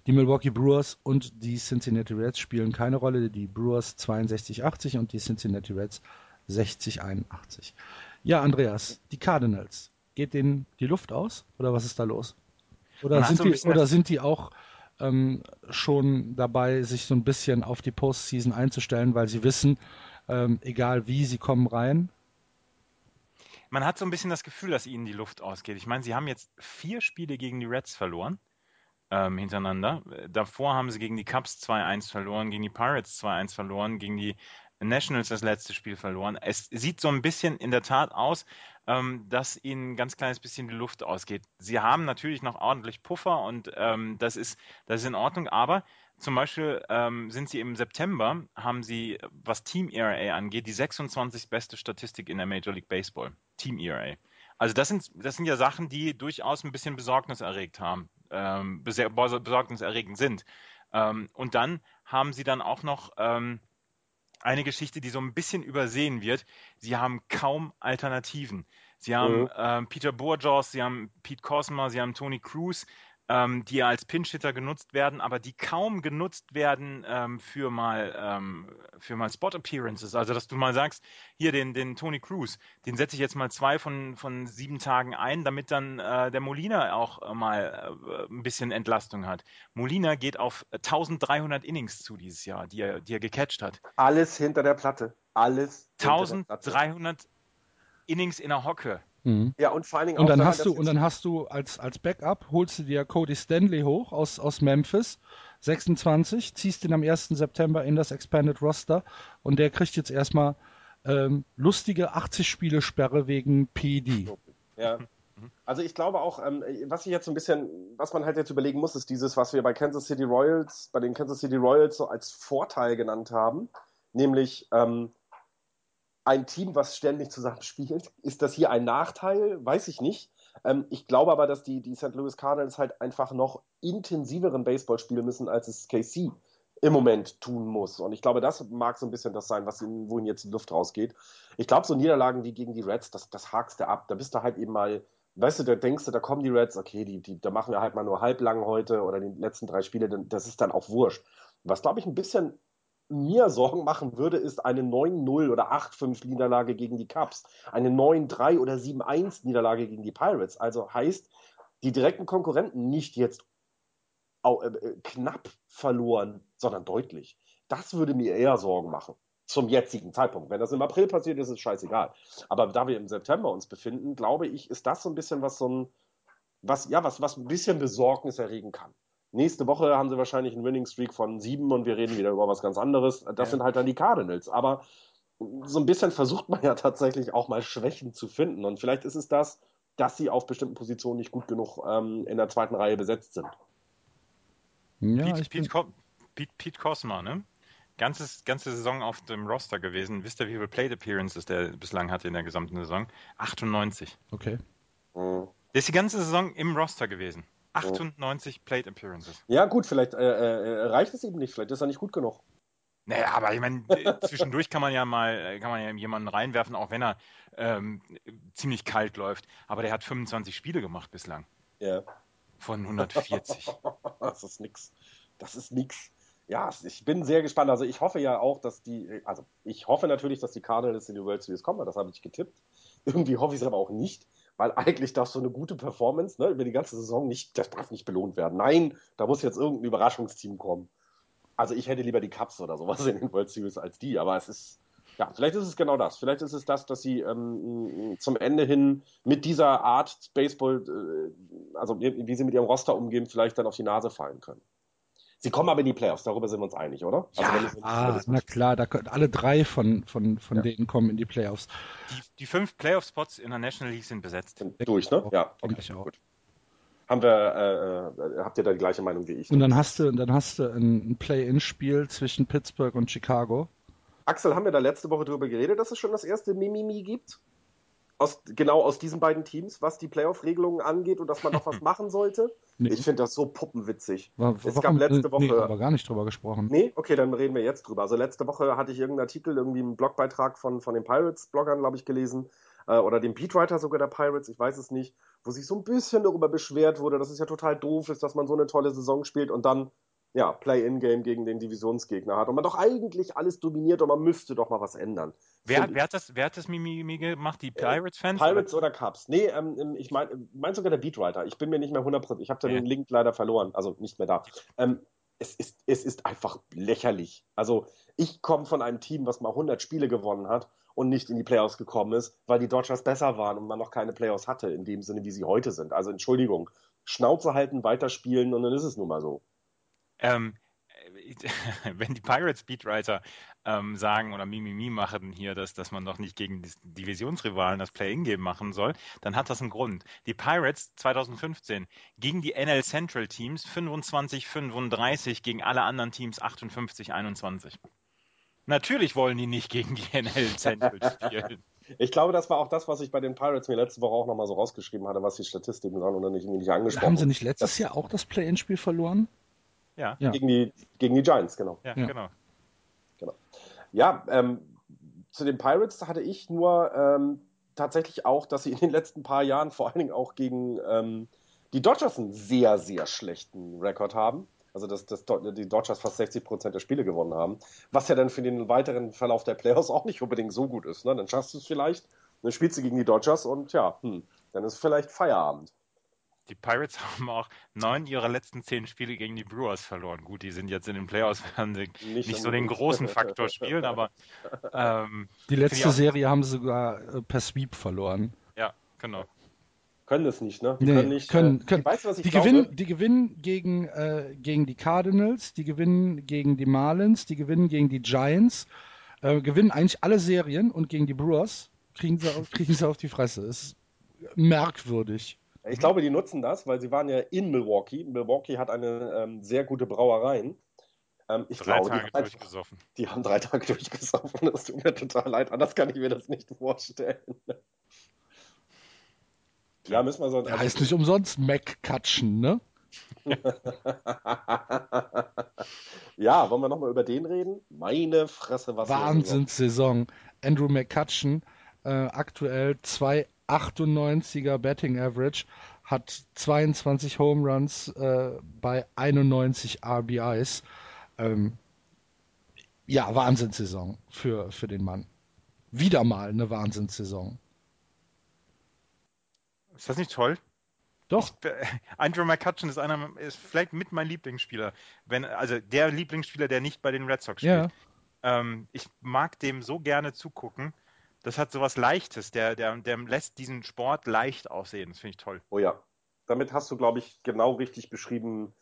Die Milwaukee Brewers und die Cincinnati Reds spielen keine Rolle. Die Brewers 62-80 und die Cincinnati Reds 60-81. Ja, Andreas, die Cardinals. Geht denen die Luft aus oder was ist da los? Oder, sind die, oder sind die auch ähm, schon dabei, sich so ein bisschen auf die Postseason einzustellen, weil sie wissen, ähm, egal wie, sie kommen rein. Man hat so ein bisschen das Gefühl, dass ihnen die Luft ausgeht. Ich meine, sie haben jetzt vier Spiele gegen die Reds verloren ähm, hintereinander. Davor haben sie gegen die Cubs 2-1 verloren, gegen die Pirates 2-1 verloren, gegen die Nationals das letzte Spiel verloren. Es sieht so ein bisschen in der Tat aus, ähm, dass ihnen ein ganz kleines bisschen die Luft ausgeht. Sie haben natürlich noch ordentlich Puffer und ähm, das, ist, das ist in Ordnung, aber zum Beispiel ähm, sind sie im September, haben sie, was Team ERA angeht, die 26. beste Statistik in der Major League Baseball. Team ERA. Also das sind, das sind ja Sachen, die durchaus ein bisschen Besorgnis erregt haben, ähm, besorgniserregend sind. Ähm, und dann haben sie dann auch noch ähm, eine Geschichte, die so ein bisschen übersehen wird. Sie haben kaum Alternativen. Sie haben mhm. ähm, Peter Bourgeois, sie haben Pete Cosma, sie haben Tony Cruz, ähm, die als Pinch-Hitter genutzt werden, aber die kaum genutzt werden ähm, für mal ähm, für mal Spot-Appearances. Also dass du mal sagst, hier den, den Tony Cruz, den setze ich jetzt mal zwei von, von sieben Tagen ein, damit dann äh, der Molina auch äh, mal äh, ein bisschen Entlastung hat. Molina geht auf 1300 Innings zu dieses Jahr, die er, die er gecatcht hat. Alles hinter der Platte. Alles. 1300 Innings in der Hocke. Mhm. Ja, und vor allen Dingen und dann hast du und dann hast du als als Backup holst du dir Cody Stanley hoch aus aus Memphis 26, ziehst ihn am 1. September in das Expanded Roster und der kriegt jetzt erstmal ähm, lustige 80 Spiele Sperre wegen PD. Ja. Also ich glaube auch, ähm, was ich jetzt so ein bisschen, was man halt jetzt überlegen muss, ist dieses, was wir bei Kansas City Royals, bei den Kansas City Royals so als Vorteil genannt haben, nämlich ähm, ein Team, was ständig zusammen spielt. Ist das hier ein Nachteil? Weiß ich nicht. Ähm, ich glaube aber, dass die, die St. Louis Cardinals halt einfach noch intensiveren Baseball spielen müssen, als es KC im Moment tun muss. Und ich glaube, das mag so ein bisschen das sein, was ihnen, wo ihnen jetzt die Luft rausgeht. Ich glaube, so Niederlagen wie gegen die Reds, das, das hakst du ab. Da bist du halt eben mal, weißt du, da denkst du, da kommen die Reds, okay, die, die, da machen wir halt mal nur halblang heute oder die letzten drei Spiele, das ist dann auch wurscht. Was, glaube ich, ein bisschen mir Sorgen machen würde, ist eine 9-0 oder 8-5 Niederlage gegen die Cubs, eine 9-3 oder 7-1 Niederlage gegen die Pirates. Also heißt, die direkten Konkurrenten nicht jetzt äh, äh, knapp verloren, sondern deutlich. Das würde mir eher Sorgen machen. Zum jetzigen Zeitpunkt. Wenn das im April passiert, ist es scheißegal. Aber da wir im September uns befinden, glaube ich, ist das so ein bisschen was so ein, was, ja, was, was ein bisschen Besorgnis erregen kann. Nächste Woche haben sie wahrscheinlich einen Winning Streak von sieben und wir reden wieder über was ganz anderes. Das Ja. sind halt dann die Cardinals. Aber so ein bisschen versucht man ja tatsächlich auch mal Schwächen zu finden. Und vielleicht ist es das, dass sie auf bestimmten Positionen nicht gut genug ähm, in der zweiten Reihe besetzt sind. Ja, Pete, ich Pete, bin, Pete, Pete Cosma, ne? Ganzes, ganze Saison auf dem Roster gewesen. Wisst ihr, wie viele Plate Appearances der bislang hatte in der gesamten Saison? 98. okay. Mhm. Der ist die ganze Saison im Roster gewesen. 98 Plate Appearances. Ja, gut, vielleicht äh, äh, reicht es eben nicht. Vielleicht ist er nicht gut genug. Naja, aber ich meine, äh, zwischendurch kann man ja mal, äh, kann man ja jemanden reinwerfen, auch wenn er ähm, ziemlich kalt läuft. Aber der hat 25 Spiele gemacht bislang. Ja. Von 140. Das ist nix. Das ist nix. Ja, ich bin sehr gespannt. Also ich hoffe ja auch, dass die, also ich hoffe natürlich, dass die Cardinals in die World Series kommen, das habe ich getippt. Irgendwie hoffe ich es aber auch nicht, weil eigentlich darf so eine gute Performance ne, über die ganze Saison nicht, das darf nicht belohnt werden. Nein, da muss jetzt irgendein Überraschungsteam kommen. Also ich hätte lieber die Cubs oder sowas in den World Series als die, aber es ist, ja, vielleicht ist es genau das. Vielleicht ist es das, dass sie ähm, zum Ende hin mit dieser Art Baseball, äh, also wie sie mit ihrem Roster umgehen, vielleicht dann auf die Nase fallen können. Sie kommen aber in die Playoffs, darüber sind wir uns einig, oder? Ja, wenn es- Ah, na klar, da können alle drei von, von, von Ja. denen kommen in die Playoffs. Die, die fünf Playoff-Spots in der National League sind besetzt. sind durch, ne? Ja, Denke okay, ich auch. gut. Haben wir, äh, äh, habt ihr da die gleiche Meinung wie ich? Und dann hast du, dann hast du ein, ein Play-in-Spiel zwischen Pittsburgh und Chicago. Axel, haben wir da letzte Woche drüber geredet, dass es schon das erste Mimimi gibt? Aus, genau aus diesen beiden Teams, was die Playoff-Regelungen angeht und dass man noch was machen sollte? Nee. Ich finde das so puppenwitzig. Wa- Es warum- gab letzte äh, Nee, Woche- aber gar nicht drüber gesprochen. Nee, okay, dann reden wir jetzt drüber. Also letzte Woche hatte ich irgendeinen Artikel, irgendwie einen Blogbeitrag von, von den Pirates-Bloggern, glaube ich, gelesen. Äh, oder dem Beatwriter sogar der Pirates, ich weiß es nicht, wo sich so ein bisschen darüber beschwert wurde, dass es ja total doof ist, dass man so eine tolle Saison spielt und dann, ja, Play-in-Game gegen den Divisionsgegner hat. Und man doch eigentlich alles dominiert und man müsste doch mal was ändern. Wer, wer, hat das, wer hat das Mimimi gemacht? Die Pirates-Fans? Pirates oder Cubs? Nee, ähm, ich meine mein sogar der Beatwriter. Ich bin mir nicht mehr 100%. Ich habe den Ja. Link leider verloren, also nicht mehr da. Ähm, es, ist, es ist einfach lächerlich. Also ich komme von einem Team, was mal 100 Spiele gewonnen hat und nicht in die Playoffs gekommen ist, weil die Dodgers besser waren und man noch keine Playoffs hatte, in dem Sinne, wie sie heute sind. Also Entschuldigung, Schnauze halten, weiterspielen und dann ist es nun mal so. Ähm, wenn die Pirates Beatwriter ähm, sagen oder Mimimi machen hier, dass, dass man doch nicht gegen die Divisionsrivalen das Play-In-Game machen soll, dann hat das einen Grund. Die Pirates 2015 gegen die NL Central Teams 25-35, gegen alle anderen Teams 58-21. Natürlich wollen die nicht gegen die NL Central spielen. Ich glaube, das war auch das, was ich bei den Pirates mir letzte Woche auch nochmal so rausgeschrieben hatte, was die Statistiken waren und dann nicht, irgendwie nicht angesprochen. Haben sie nicht letztes Jahr auch das Play-in-Spiel verloren? Ja. Gegen die, gegen die Giants, genau. ja, Ja. genau. Ja, ähm, zu den Pirates hatte ich nur ähm, tatsächlich auch, dass sie in den letzten paar Jahren vor allen Dingen auch gegen ähm, die Dodgers einen sehr, sehr schlechten Rekord haben. Also dass, dass die Dodgers fast 60 Prozent der Spiele gewonnen haben. Was ja dann für den weiteren Verlauf der Playoffs auch nicht unbedingt so gut ist. Ne? Dann schaffst du es vielleicht, dann spielst du gegen die Dodgers und ja, hm, dann ist vielleicht Feierabend. Die Pirates haben auch neun ihrer letzten zehn Spiele gegen die Brewers verloren. Gut, die sind jetzt in den Playoffs, werden sie Nicht nicht so den großen Faktor spielen, aber ähm, Die letzte die- Serie haben sie sogar äh, per Sweep verloren. ja, genau. Können es nicht, ne? Die Nee, können nicht. können- äh, können. Weißt du, was ich Die glaube? gewinnen, die gewinnen gegen, äh, gegen die Cardinals, die gewinnen gegen die Marlins, die gewinnen gegen die Giants, äh, gewinnen eigentlich alle Serien und gegen die Brewers kriegen sie, auf- kriegen sie auf die Fresse. Ist merkwürdig. Ich glaube, die nutzen das, weil sie waren ja in Milwaukee. Milwaukee hat eine ähm, sehr gute Brauereien. Ähm, ich Drei glaube, die, Tage haben einfach- durchgesoffen. die haben drei Tage durchgesoffen. Das tut mir total leid. Anders kann ich mir das nicht vorstellen. Ja, müssen wir so. Der heißt nicht umsonst McCutcheon, ne? ja, wollen wir nochmal über den reden? Meine Fresse, was Wahnsinnssaison. Andrew McCutcheon, äh, aktuell 2,98er Betting Average, hat 22 Home Runs äh, bei 91 RBIs. Ähm, ja, Wahnsinnssaison für, für den Mann. Wieder mal eine Wahnsinnssaison. Ist das nicht toll? Doch, Andrew McCutcheon ist einer, ist vielleicht mit mein Lieblingsspieler. Wenn, also der Lieblingsspieler, der nicht bei den Red Sox spielt. ja. Ähm, ich mag dem so gerne zugucken. Das hat sowas Leichtes. Der, der, der lässt diesen Sport leicht aussehen. Das finde ich toll. Oh ja. Damit hast du, glaube ich, genau richtig beschrieben,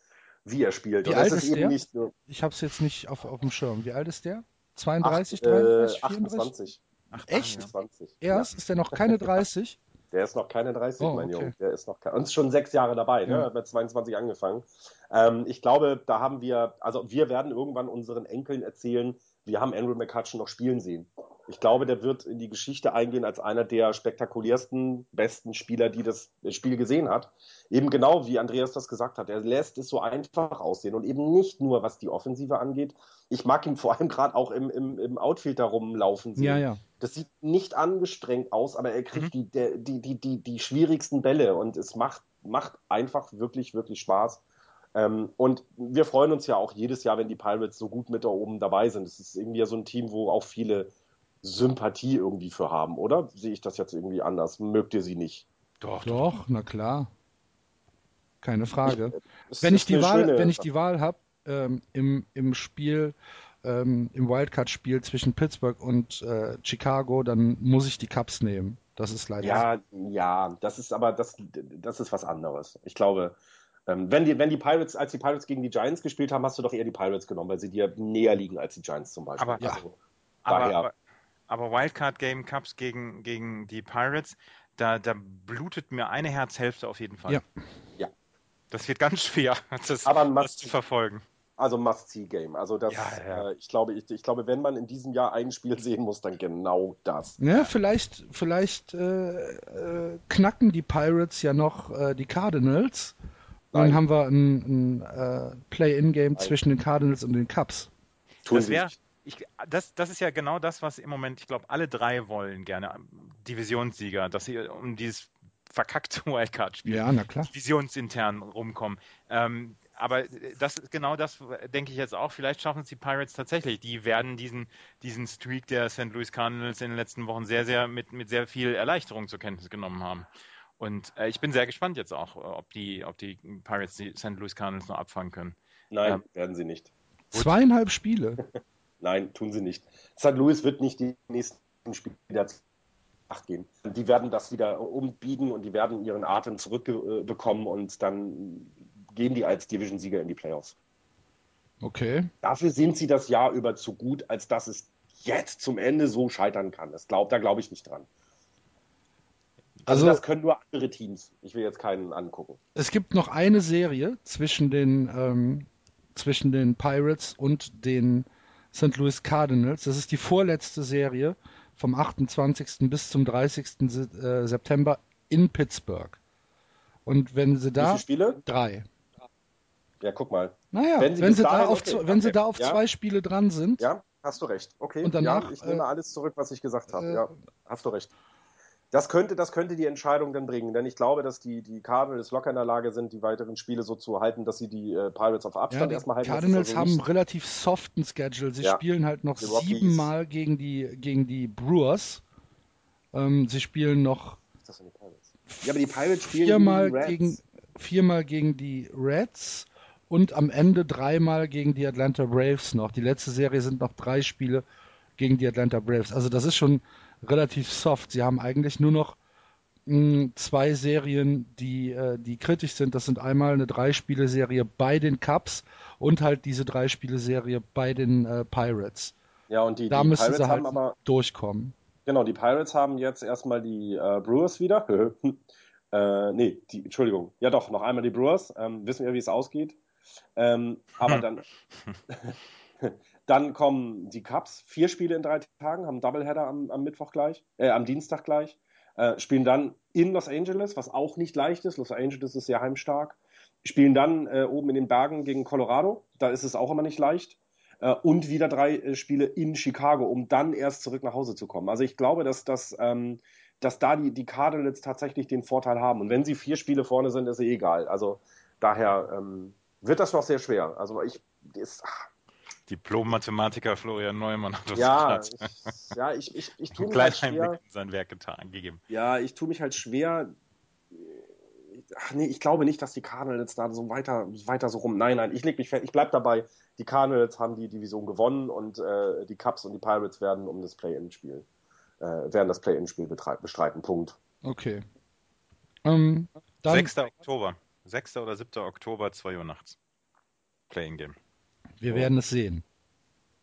wie er spielt. Wie Und alt ist eben der? nicht nur Ich habe es jetzt nicht auf, auf dem Schirm. Wie alt ist der? 32, acht, äh, 33, 34? 28. Ach, Echt? 28. Erst ist der noch keine 30? Der ist noch keine 30, Oh, mein okay. Junge. Der ist noch ke- und ist schon sechs Jahre dabei, ne? Ja. Hat mit 22 angefangen. Ähm, ich glaube, da haben wir, also wir werden irgendwann unseren Enkeln erzählen, wir haben Andrew McCutcheon noch spielen sehen. Ich glaube, der wird in die Geschichte eingehen als einer der spektakulärsten, besten Spieler, die das Spiel gesehen hat. Eben genau wie Andreas das gesagt hat. Er lässt es so einfach aussehen und eben nicht nur, was die Offensive angeht. Ich mag ihn vor allem gerade auch im, im, im Outfield da rumlaufen sehen. Ja, ja. Das sieht nicht angestrengt aus, aber er kriegt die, der, die, die, die, die schwierigsten Bälle und es macht, macht einfach wirklich, wirklich Spaß. Ähm, und wir freuen uns ja auch jedes Jahr, wenn die Pirates so gut mit da oben dabei sind. Es ist irgendwie ja so ein Team, wo auch viele Sympathie irgendwie für haben, oder? Sehe ich das jetzt irgendwie anders? Mögt ihr sie nicht? Doch, Doch, na klar. Keine Frage. Es wenn ich Wahl, schöne wenn ich die Wahl habe ähm, im, im Spiel, ähm, im Wildcard-Spiel zwischen Pittsburgh und äh, Chicago, dann muss ich die Cubs nehmen. Das ist leider. Ja, ja, das ist aber das, das ist was anderes. Ich glaube, ähm, wenn die, wenn die Pirates, als die Pirates gegen die Giants gespielt haben, hast du doch eher die Pirates genommen, weil sie dir näher liegen als die Giants zum Beispiel. Aber- Ja. Also, Aber, daher, aber, aber Wildcard Game Cups gegen, gegen die Pirates, da, da blutet mir eine Herzhälfte auf jeden Fall. Ja. Ja. Das wird ganz schwer, das, Aber ein das Must- zu verfolgen. also Must-See-Game. Also das, Ja, ja. Äh, ich glaube, ich, ich glaube, wenn man in diesem Jahr ein Spiel sehen muss, dann genau das. Ja, vielleicht, vielleicht äh, äh, knacken die Pirates ja noch äh, die Cardinals. Und dann Nein. haben wir ein, ein äh, Play-in-Game Nein. zwischen den Cardinals und den Cubs. Tun Das wäre. Ich, das, das ist ja genau das, was im Moment, ich glaube, alle drei wollen gerne. Divisionssieger, dass sie um dieses verkackte Wildcard-Spiel Ja, divisionsintern rumkommen. Ähm, aber das ist genau das, denke ich jetzt auch. Vielleicht schaffen es die Pirates tatsächlich. Die werden diesen, diesen Streak der St. Louis Cardinals in den letzten Wochen sehr, sehr mit, mit sehr viel Erleichterung zur Kenntnis genommen haben. Und äh, ich bin sehr gespannt jetzt auch, äh, ob die, ob die Pirates die St. Louis Cardinals noch abfangen können. Nein, Ja. werden sie nicht. Zweieinhalb Spiele. Nein, tun sie nicht. St. Louis wird nicht die nächsten Spiele wieder zu acht gehen. Die werden das wieder umbiegen und die werden ihren Atem zurückbekommen und dann gehen die als Division-Sieger in die Playoffs. Okay. Dafür sind sie das Jahr über zu gut, als dass es jetzt zum Ende so scheitern kann. Das glaub, da glaube ich nicht dran. Also, Also- das können nur andere Teams. Ich will jetzt keinen angucken. Es gibt noch eine Serie zwischen den, ähm, zwischen den Pirates und den St. Louis Cardinals. Das ist die vorletzte Serie vom 28. bis zum 30. Se- äh, September in Pittsburgh. Und wenn sie Wie da viele Spiele? drei. Ja, guck mal. Naja, Wenn wenn sie sie, bis da auf, okay, zwei- wenn sie okay, da auf ja. zwei Spiele dran sind, Ja, hast du recht. Okay. Und danach, ja, ich nehme äh, alles zurück, was ich gesagt habe. äh, ja, hast du recht. Das könnte, das könnte die Entscheidung dann bringen, denn ich glaube, dass die, die Cardinals locker in der Lage sind, die weiteren Spiele so zu halten, dass sie die äh, Pirates auf ja, Abstand die erstmal halten. Ist Cardinals also haben einen relativ soften Schedule. Sie Ja. spielen halt noch Die siebenmal gegen die, gegen die Brewers. Ähm, sie spielen noch das die Pirates? Ja, aber die Pirates spielen viermal die gegen, viermal gegen die Reds und am Ende dreimal gegen die Atlanta Braves noch. Die letzte Serie sind noch drei Spiele gegen die Atlanta Braves. Also das ist schon relativ soft. Sie haben eigentlich nur noch mh, zwei Serien, die, äh, die kritisch sind. Das sind einmal eine Drei-Spiele-Serie bei den Cubs und halt diese Drei-Spiele-Serie bei den äh, Pirates. Ja, und die, Da die müssen Pirates sie halt haben aber, durchkommen. genau, die Pirates haben jetzt erstmal die äh, Brewers wieder. äh, nee, die, Entschuldigung. Ja doch, noch einmal die Brewers. Ähm, wissen wir, wie es ausgeht. Ähm, aber dann, dann kommen die Cubs, vier Spiele in drei Tagen, haben Doubleheader am, am Mittwoch gleich, äh, am Dienstag gleich. Äh, spielen dann in Los Angeles, was auch nicht leicht ist. Los Angeles ist sehr heimstark. Spielen dann äh, oben in den Bergen gegen Colorado. Da ist es auch immer nicht leicht. Äh, und wieder drei äh, Spiele in Chicago, um dann erst zurück nach Hause zu kommen. Also ich glaube, dass, dass, ähm, dass da die, die Cardinals tatsächlich den Vorteil haben. Und wenn sie vier Spiele vorne sind, ist eh egal. Also daher ähm, wird das noch sehr schwer. Also ich ist, ach, Diplom-Mathematiker Florian Neumann hat das ja, ich, ja, ich, ich, ich tue mich halt schwer. Einblick in sein Werk getan, gegeben. Ja, ich tue mich halt schwer. Ach nee, ich glaube nicht, dass die Cardinals da so weiter, weiter so rum. Nein, nein, ich leg mich fest, ich bleib dabei. Die Cardinals haben die Division gewonnen und äh, die Cubs und die Pirates werden um das Play-In-Spiel, äh, werden das Play-In-Spiel bestreiten. Punkt. Okay. Ähm, dann, 6. Oktober. 6. oder 7. Oktober, 2 Uhr nachts. Playing-Game. Wir werden es sehen.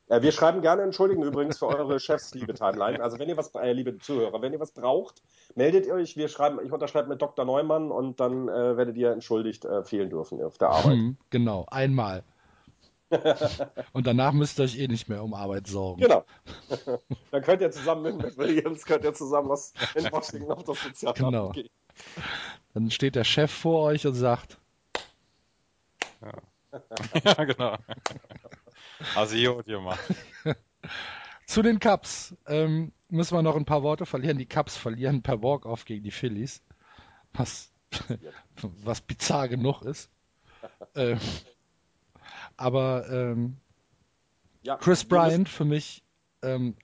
Wir schreiben gerne Entschuldigen übrigens für eure Chefs, liebe Timeline. Also wenn ihr was, äh, liebe Zuhörer, wenn ihr was braucht, meldet ihr euch. Wir schreiben, ich unterschreibe mit Dr. Neumann und dann äh, werdet ihr entschuldigt äh, fehlen dürfen auf der Arbeit. Hm, genau, einmal. Und danach müsst ihr euch eh nicht mehr um Arbeit sorgen. Genau. dann könnt ihr zusammen mit Williams, könnt ihr zusammen was in Washington auf das Sozialamt Genau. gehen. Dann steht der Chef vor euch und sagt, ja, genau. Also Idiot gemacht. zu den Cubs ähm, müssen wir noch ein paar Worte verlieren. Die Cubs verlieren per Walk-Off gegen die Phillies, was, was bizarr genug ist. Ähm, aber ähm, Ja, Chris Bryant für mich ähm,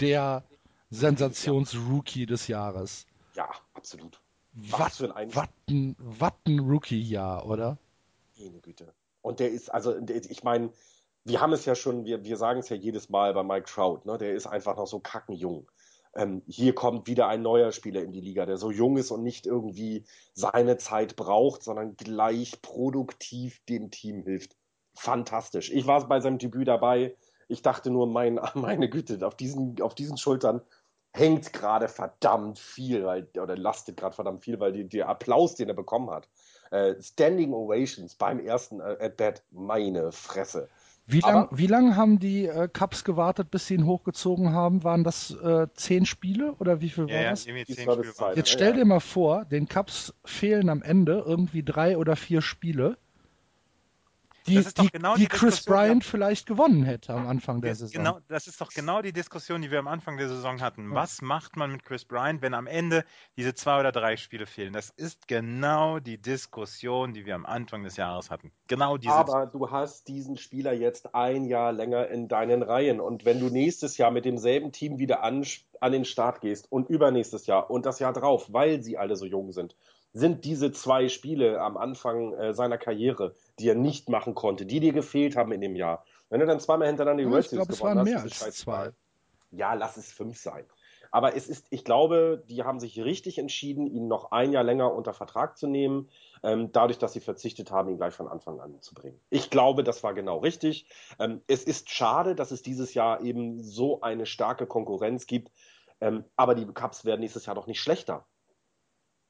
der Sensations-Rookie des Jahres. Ja, absolut. Was Was für ein Einstieg. was ein, was ein Rookie-Jahr, oder? Meine Güte. Und der ist, also ich meine, wir haben es ja schon, wir, wir sagen es ja jedes Mal bei Mike Trout, ne? der ist einfach noch so kackenjung. Ähm, hier kommt wieder ein neuer Spieler in die Liga, der so jung ist und nicht irgendwie seine Zeit braucht, sondern gleich produktiv dem Team hilft. Fantastisch. Ich war bei seinem Debüt dabei. Ich dachte nur, mein, meine Güte, auf diesen, auf diesen Schultern hängt gerade verdammt viel, weil, oder lastet gerade verdammt viel, weil der Applaus, den er bekommen hat. Äh, Standing Ovations beim ersten äh, At-Bat, meine Fresse. Wie Aber- lang, haben die äh, Cubs gewartet, bis sie ihn hochgezogen haben? Waren das äh, zehn Spiele oder wie viel war Ja, ja, das? irgendwie Die zehn. Spiele waren Jetzt Ja, stell ja. dir mal vor, den Cubs fehlen am Ende irgendwie drei oder vier Spiele, die, Das ist doch die, genau die die Chris Bryant vielleicht gewonnen hätte am Anfang der Ja, Saison. Genau, das ist doch genau die Diskussion, die wir am Anfang der Saison hatten. Was macht man mit Chris Bryant, wenn am Ende diese zwei oder drei Spiele fehlen? Das ist genau die Diskussion, die wir am Anfang des Jahres hatten. Genau diese. Aber du hast diesen Spieler jetzt ein Jahr länger in deinen Reihen. Und wenn du nächstes Jahr mit demselben Team wieder an, an den Start gehst und übernächstes Jahr und das Jahr drauf, weil sie alle so jung sind, sind diese zwei Spiele am Anfang äh, seiner Karriere, die er nicht machen konnte, die dir gefehlt haben in dem Jahr. Wenn du dann zweimal hintereinander die World Series gewonnen hast, mehr als zwei. Ja, lass es fünf sein. Aber es ist, ich glaube, die haben sich richtig entschieden, ihn noch ein Jahr länger unter Vertrag zu nehmen, ähm, dadurch, dass sie verzichtet haben, ihn gleich von Anfang an zu bringen. Ich glaube, das war genau richtig. Ähm, es ist schade, dass es dieses Jahr eben so eine starke Konkurrenz gibt, ähm, aber die Cups werden nächstes Jahr doch nicht schlechter.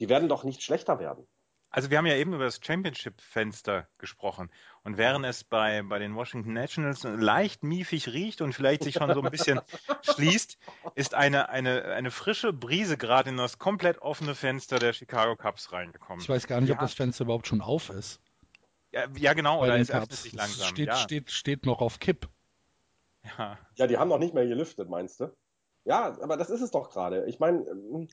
Die werden doch nicht schlechter werden. Also wir haben ja eben über das Championship-Fenster gesprochen. Und während es bei, bei den Washington Nationals leicht miefig riecht und vielleicht sich schon so ein bisschen schließt, ist eine, eine, eine frische Brise gerade in das komplett offene Fenster der Chicago Cubs reingekommen. Ich weiß gar nicht, ob Ja. das Fenster überhaupt schon auf ist. Ja, ja genau, Bei oder es öffnet sich Es langsam. steht, ja. steht, steht noch auf Kipp. Ja. Ja, die haben noch nicht mehr gelüftet, meinst du? Ja, aber das ist es doch gerade. Ich meine, ähm,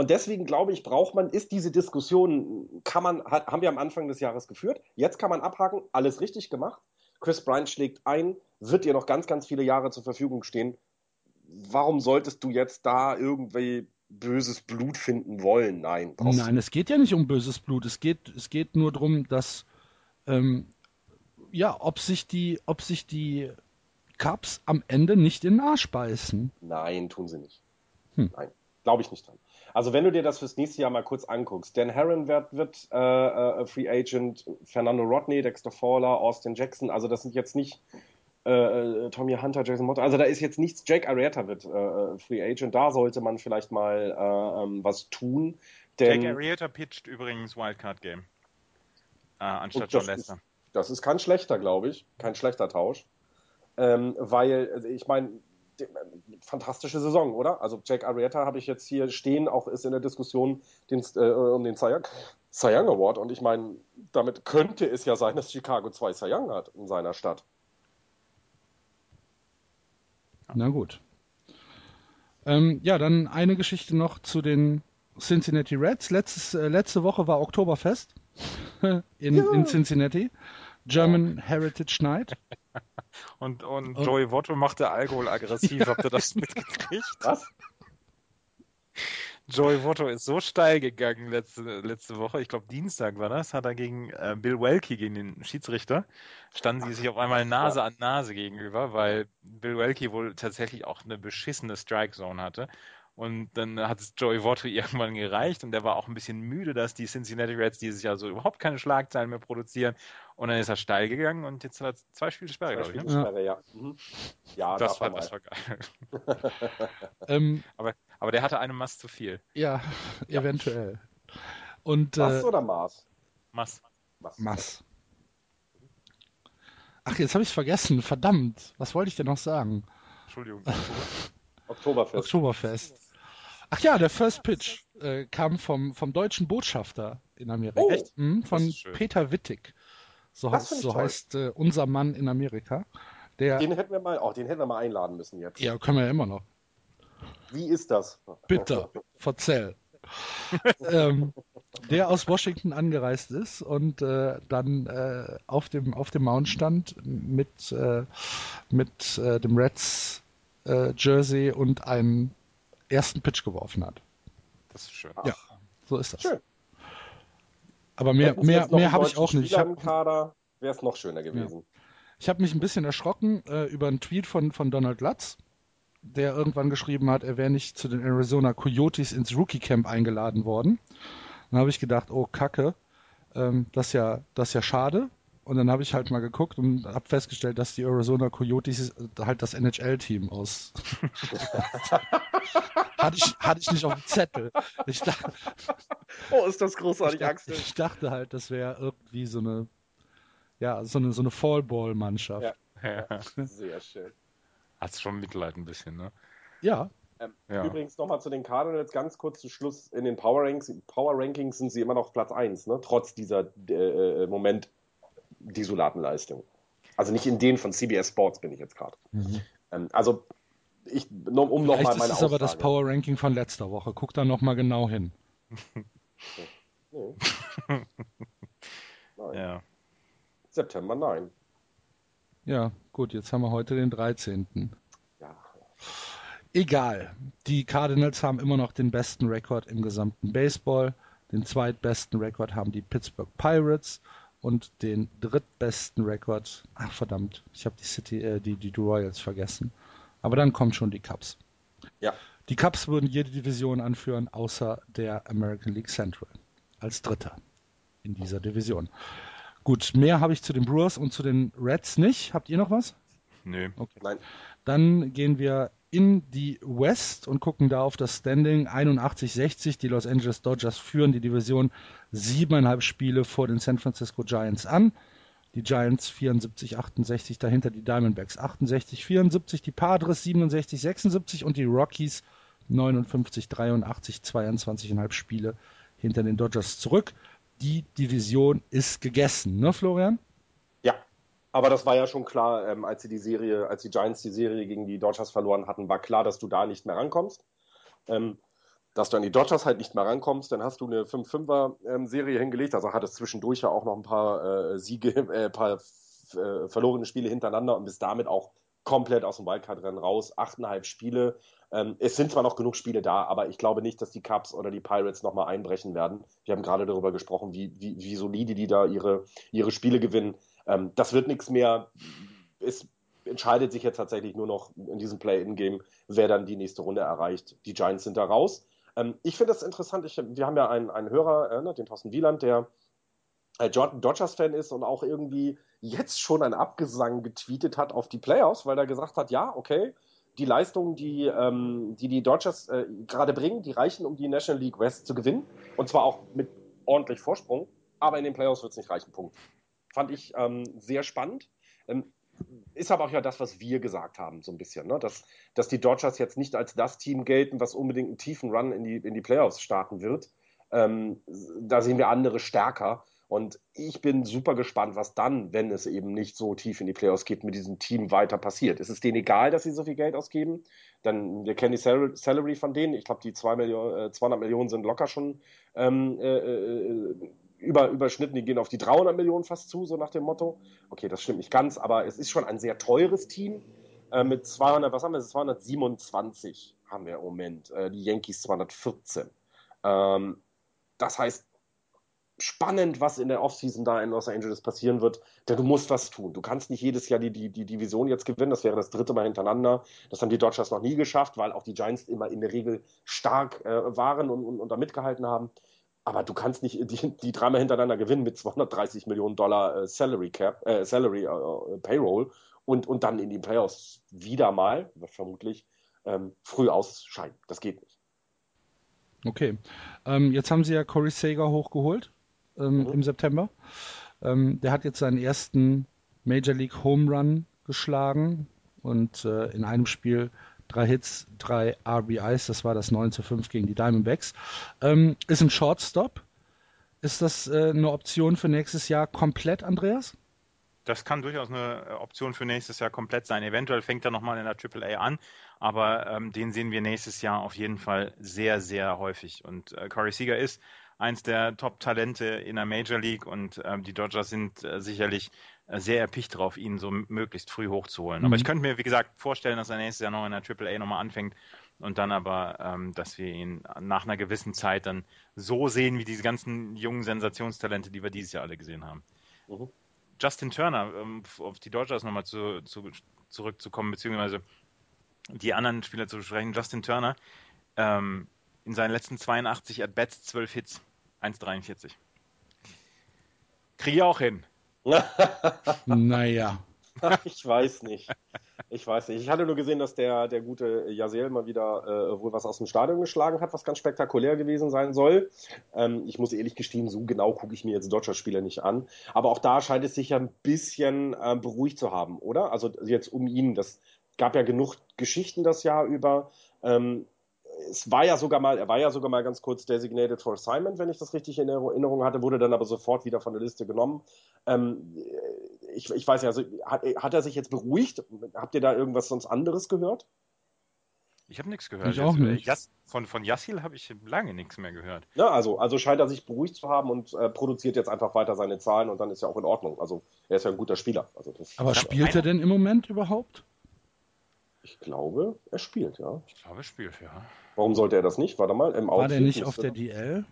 und deswegen glaube ich, braucht man, ist diese Diskussion, kann man, hat, haben wir am Anfang des Jahres geführt. Jetzt kann man abhaken, alles richtig gemacht. Chris Bryant schlägt ein, wird dir noch ganz, ganz viele Jahre zur Verfügung stehen. Warum solltest du jetzt da irgendwie böses Blut finden wollen? Nein, Nein, es geht ja nicht um böses Blut. Es geht, es geht nur darum, dass ähm, ja, ob sich die, ob sich die Cubs am Ende nicht in den Arsch beißen. Nein, tun sie nicht. Hm. Nein, glaube ich nicht dran. Also wenn du dir das fürs nächste Jahr mal kurz anguckst, Dan Herron wird, wird äh, äh, Free Agent, Fernando Rodney, Dexter Fowler, Austin Jackson, also das sind jetzt nicht äh, äh, Tommy Hunter, Jason Motta, also da ist jetzt nichts, Jake Arrieta wird äh, Free Agent, da sollte man vielleicht mal äh, ähm, was tun, denn Jake Arrieta pitcht übrigens Wildcard Game. Anstatt John Lester. Ist, das ist kein schlechter, glaube ich. Kein schlechter Tausch. Ähm, weil, also ich meine, fantastische Saison, oder? Also Jack Arrieta habe ich jetzt hier stehen, auch ist in der Diskussion den, äh, um den Cy Young, Award. Und ich meine, damit könnte es ja sein, dass Chicago zwei Cy Young hat in seiner Stadt. Na gut. Ähm, ja, dann eine Geschichte noch zu den Cincinnati Reds. Letztes, äh, letzte Woche war Oktoberfest in, Ja. in Cincinnati. German Heritage Night. Und, und Und- Joey Votto machte Alkohol aggressiv. Habt ihr das mitgekriegt? Was? Joey Votto ist so steil gegangen letzte, letzte Woche, ich glaube Dienstag war das, hat er gegen äh, Bill Welke, gegen den Schiedsrichter, standen sie sich auf einmal Nase an Nase gegenüber, weil Bill Welke wohl tatsächlich auch eine beschissene Strike Zone hatte Und dann hat es Joey Votto irgendwann gereicht und der war auch ein bisschen müde, dass die Cincinnati Reds dieses Jahr so überhaupt keine Schlagzeilen mehr produzieren. Und dann ist er steil gegangen und jetzt hat er zwei Spiele Sperre, glaube ich. Ne? Sperre, ja. Mhm. Ja, Das, war, das war geil. Ähm, Aber, aber der hatte eine Mass zu viel. ja, eventuell. Und Mass äh, oder Maß? Mass. Mass. Mass. Ach, jetzt habe ich es vergessen. Verdammt. Was wollte ich denn noch sagen? Entschuldigung. Oktoberfest. Oktoberfest. Ach ja, der First Pitch äh, kam vom, vom deutschen Botschafter in Amerika. Oh, Echt? Mhm, von. Peter Wittig. So, Das heißt, so heißt äh, unser Mann in Amerika. Der, Den hätten wir mal, auch den hätten wir mal einladen müssen jetzt. ja, können wir ja immer noch. Wie ist das? Bitte, verzähl. ähm, der aus Washington angereist ist und äh, dann äh, auf, dem, auf dem Mount stand mit, äh, mit äh, dem Reds äh, Jersey und einen ersten Pitch geworfen hat. Das ist schön. Ja, so ist das. Schön. Aber mehr, mehr, mehr habe ich auch nicht. Ich Spieler habe im Kader, wäre es noch schöner gewesen. ich hab mich ein bisschen erschrocken äh, über einen Tweet von, von Donald Lutz, der irgendwann geschrieben hat, er wäre nicht zu den Arizona Coyotes ins Rookie Camp eingeladen worden. Dann habe ich gedacht, oh Kacke, ähm, das ist ja, das ist ja schade. Und dann habe ich halt mal geguckt und habe festgestellt, dass die Arizona Coyotes halt das NHL-Team aus. hatte, ich, hatte ich nicht auf dem Zettel. Ich dachte, Oh, ist das ich, großartig, dachte, Axel. ich dachte halt, das wäre irgendwie so eine, ja, so eine, so eine Fallball-Mannschaft. Ja. Ja. Sehr schön. Hat's schon Mitleid ein bisschen, ne? ja. Ähm, Ja. Übrigens nochmal zu den Cardinals, ganz kurz zu Schluss. In den Power Rankings, Power Rankings sind sie immer noch auf Platz 1, ne? trotz dieser äh, äh, Moment desolaten Leistung. Also nicht in denen von CBS Sports bin ich jetzt gerade. Ähm, also, ich, um nochmal ist meine es aber das Aussage- Power Ranking von letzter Woche. Guck da nochmal genau hin. Nee. Nein. Ja. September 9. Ja, gut, jetzt haben wir heute den 13. Ja. Egal. Die Cardinals haben immer noch den besten Rekord im gesamten Baseball. Den zweitbesten Rekord haben die Pittsburgh Pirates und den drittbesten Rekord. Ach verdammt, ich habe die City, äh, die, die Royals vergessen. Aber dann kommen schon die Cubs. Ja. Die Cubs würden jede Division anführen, außer der American League Central. Als Dritter in dieser Division. Gut, mehr habe ich zu den Brewers und zu den Reds nicht. Habt ihr noch was? Nö. Nein. Dann gehen wir in die West und gucken da auf das Standing 81-60. Die Los Angeles Dodgers führen die Division siebeneinhalb Spiele vor den San Francisco Giants an. Die Giants 74-68, dahinter die Diamondbacks 68-74, die Padres 67-76 und die Rockies 59-83, 22,5 Spiele hinter den Dodgers zurück. Die Division ist gegessen, ne Florian? Aber das war ja schon klar, ähm, als sie die Serie, als die Giants die Serie gegen die Dodgers verloren hatten, war klar, dass du da nicht mehr rankommst. Ähm, dass du an die Dodgers halt nicht mehr rankommst, dann hast du eine 5-5er-Serie hingelegt, also hattest zwischendurch ja auch noch ein paar äh, Siege, äh, ein paar äh, verlorene Spiele hintereinander und bist damit auch komplett aus dem Wildcard-Rennen raus. Achteinhalb Spiele. Ähm, es sind zwar noch genug Spiele da, aber ich glaube nicht, dass die Cubs oder die Pirates nochmal einbrechen werden. Wir haben gerade darüber gesprochen, wie, wie, wie solide die da ihre, ihre Spiele gewinnen. Ähm, das wird nichts mehr. Es entscheidet sich jetzt tatsächlich nur noch in diesem Play-In-Game, wer dann die nächste Runde erreicht. Die Giants sind da raus. Ähm, ich finde das interessant. Ich, wir haben ja einen, einen Hörer, äh, ne, den Thorsten Wieland, der äh, Dodgers-Fan ist und auch irgendwie jetzt schon einen Abgesang getweetet hat auf die Playoffs, weil er gesagt hat, ja, okay, die Leistungen, die ähm, die, die Dodgers äh, gerade bringen, die reichen, um die National League West zu gewinnen. Und zwar auch mit ordentlich Vorsprung. Aber in den Playoffs wird es nicht reichen. Punkt. Fand ich ähm, sehr spannend. Ähm, ist aber auch ja das, was wir gesagt haben, so ein bisschen, ne? dass, dass die Dodgers jetzt nicht als das Team gelten, was unbedingt einen tiefen Run in die, in die Playoffs starten wird. Ähm, da sehen wir andere stärker. Und ich bin super gespannt, was dann, wenn es eben nicht so tief in die Playoffs geht, mit diesem Team weiter passiert. Ist es denen egal, dass sie so viel Geld ausgeben? Dann, wir kennen die Sal Salary von denen. Ich glaube, die 2 Millionen, äh, 200 Millionen sind locker schon ähm, äh, äh, über, überschnitten. Die gehen auf die 300 Millionen fast zu, so nach dem Motto. Okay, das stimmt nicht ganz, aber es ist schon ein sehr teures Team. Äh, mit 200, was haben wir? 227 haben wir im Moment. Äh, die Yankees 214. Ähm, das heißt, spannend, was in der Offseason da in Los Angeles passieren wird, denn du musst was tun. Du kannst nicht jedes Jahr die, die, die Division jetzt gewinnen, das wäre das dritte Mal hintereinander. Das haben die Dodgers noch nie geschafft, weil auch die Giants immer in der Regel stark äh, waren und, und, und da mitgehalten haben. Aber du kannst nicht die, die dreimal hintereinander gewinnen mit 230 Millionen Dollar äh, Salary Cap, äh, Salary äh, Payroll und, und dann in die Playoffs wieder mal, vermutlich, ähm, früh ausscheiden. Das geht nicht. Okay. Ähm, jetzt haben sie ja Corey Sager hochgeholt ähm, mhm. im September. Ähm, der hat jetzt seinen ersten Major League Home Run geschlagen und äh, in einem Spiel drei Hits, drei RBIs, das war das 9 zu 5 gegen die Diamondbacks. Ähm, ist ein Shortstop. Ist das äh, eine Option für nächstes Jahr komplett, Andreas? Das kann durchaus eine äh, Option für nächstes Jahr komplett sein. Eventuell fängt er nochmal in der AAA an, aber ähm, den sehen wir nächstes Jahr auf jeden Fall sehr, sehr häufig. Und äh, Corey Seager ist eins der Top-Talente in der Major League und ähm, die Dodgers sind äh, sicherlich äh, sehr erpicht drauf, ihn so möglichst früh hochzuholen. Mhm. Aber ich könnte mir, wie gesagt, vorstellen, dass er nächstes Jahr noch in der AAA nochmal anfängt und dann aber, ähm, dass wir ihn nach einer gewissen Zeit dann so sehen wie diese ganzen jungen Sensationstalente, die wir dieses Jahr alle gesehen haben. Mhm. Justin Turner, um auf die Dodgers nochmal zu, zu, zurückzukommen, beziehungsweise die anderen Spieler zu besprechen. Justin Turner, ähm, in seinen letzten 82 At-Bats 12 Hits, 1,43. Kriege ich auch hin. naja. ich weiß nicht. Ich weiß nicht. Ich hatte nur gesehen, dass der, der gute Jasiel mal wieder äh, wohl was aus dem Stadion geschlagen hat, was ganz spektakulär gewesen sein soll. Ähm, ich muss ehrlich gestehen, so genau gucke ich mir jetzt Dodgers-Spieler nicht an. Aber auch da scheint es sich ja ein bisschen äh, beruhigt zu haben, oder? Also jetzt um ihn. Das gab ja genug Geschichten das Jahr über. Ähm, es war ja sogar mal, er war ja sogar mal ganz kurz designated for assignment, wenn ich das richtig in Erinnerung hatte, wurde dann aber sofort wieder von der Liste genommen. Ähm, ich, ich, weiß ja, also, hat, hat, er sich jetzt beruhigt? Habt ihr da irgendwas sonst anderes gehört? Ich habe nichts gehört. Ich auch nicht. Jas, von, von Yassil habe ich lange nichts mehr gehört. Ja, also, also scheint er sich beruhigt zu haben und äh, produziert jetzt einfach weiter seine Zahlen und dann ist ja auch in Ordnung. Also er ist ja ein guter Spieler. Also aber spielt er denn im Moment überhaupt? Ich glaube, er spielt, ja. Ich glaube, er spielt, ja. Warum sollte er das nicht? Warte mal, im War der nicht auf der DL?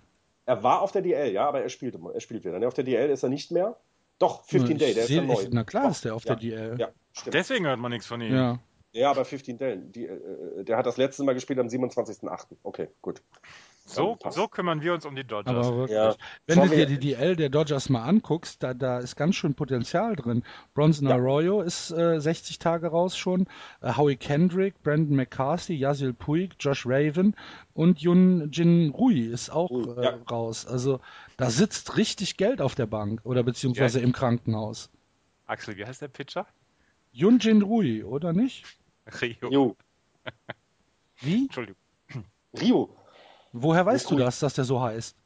Er war auf der DL, ja, aber er spielt, er spielt wieder. auf der DL ist er nicht mehr. Doch, 15 Day, der ist ja neu. Na klar Doch, ist der auf ja, der DL. Ja, stimmt. Deswegen hört man nichts von ihm. Ja. Ja, aber 15 Day, die, äh, der hat das letzte Mal gespielt am 27.08. Okay, gut. So, so kümmern wir uns um die Dodgers. Aber wirklich. Ja. Wenn du dir die DL der Dodgers mal anguckst, da, da ist ganz schön Potenzial drin. Bronson ja. Arroyo ist äh, 60 Tage raus schon, äh, Howie Kendrick, Brandon McCarthy, Yasil Puig, Josh Raven und Yun Jin Rui ist auch äh, ja. raus. Also da sitzt richtig Geld auf der Bank oder beziehungsweise im Krankenhaus. Axel, wie heißt der Pitcher? Yun Jin Rui, oder nicht? Rio. Wie? Entschuldigung. Rio. Woher weißt du das, dass der so heißt?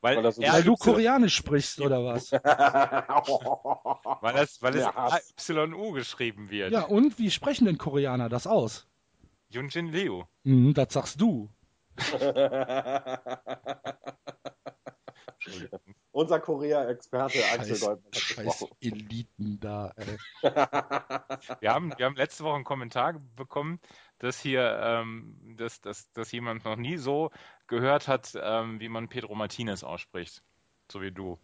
Weil, weil, so weil du Koreanisch sprichst, oder was? weil es, weil es AYU geschrieben wird. Ja, und wie sprechen denn Koreaner das aus? Yunjin Liu. Mhm, das sagst du. Unser Korea-Experte Axel Deutmann. Scheiß Eliten da, ey. wir, haben, wir haben letzte Woche einen Kommentar bekommen, dass hier, ähm, dass, dass, dass jemand noch nie so gehört hat, ähm, wie man Pedro Martinez ausspricht. So wie du.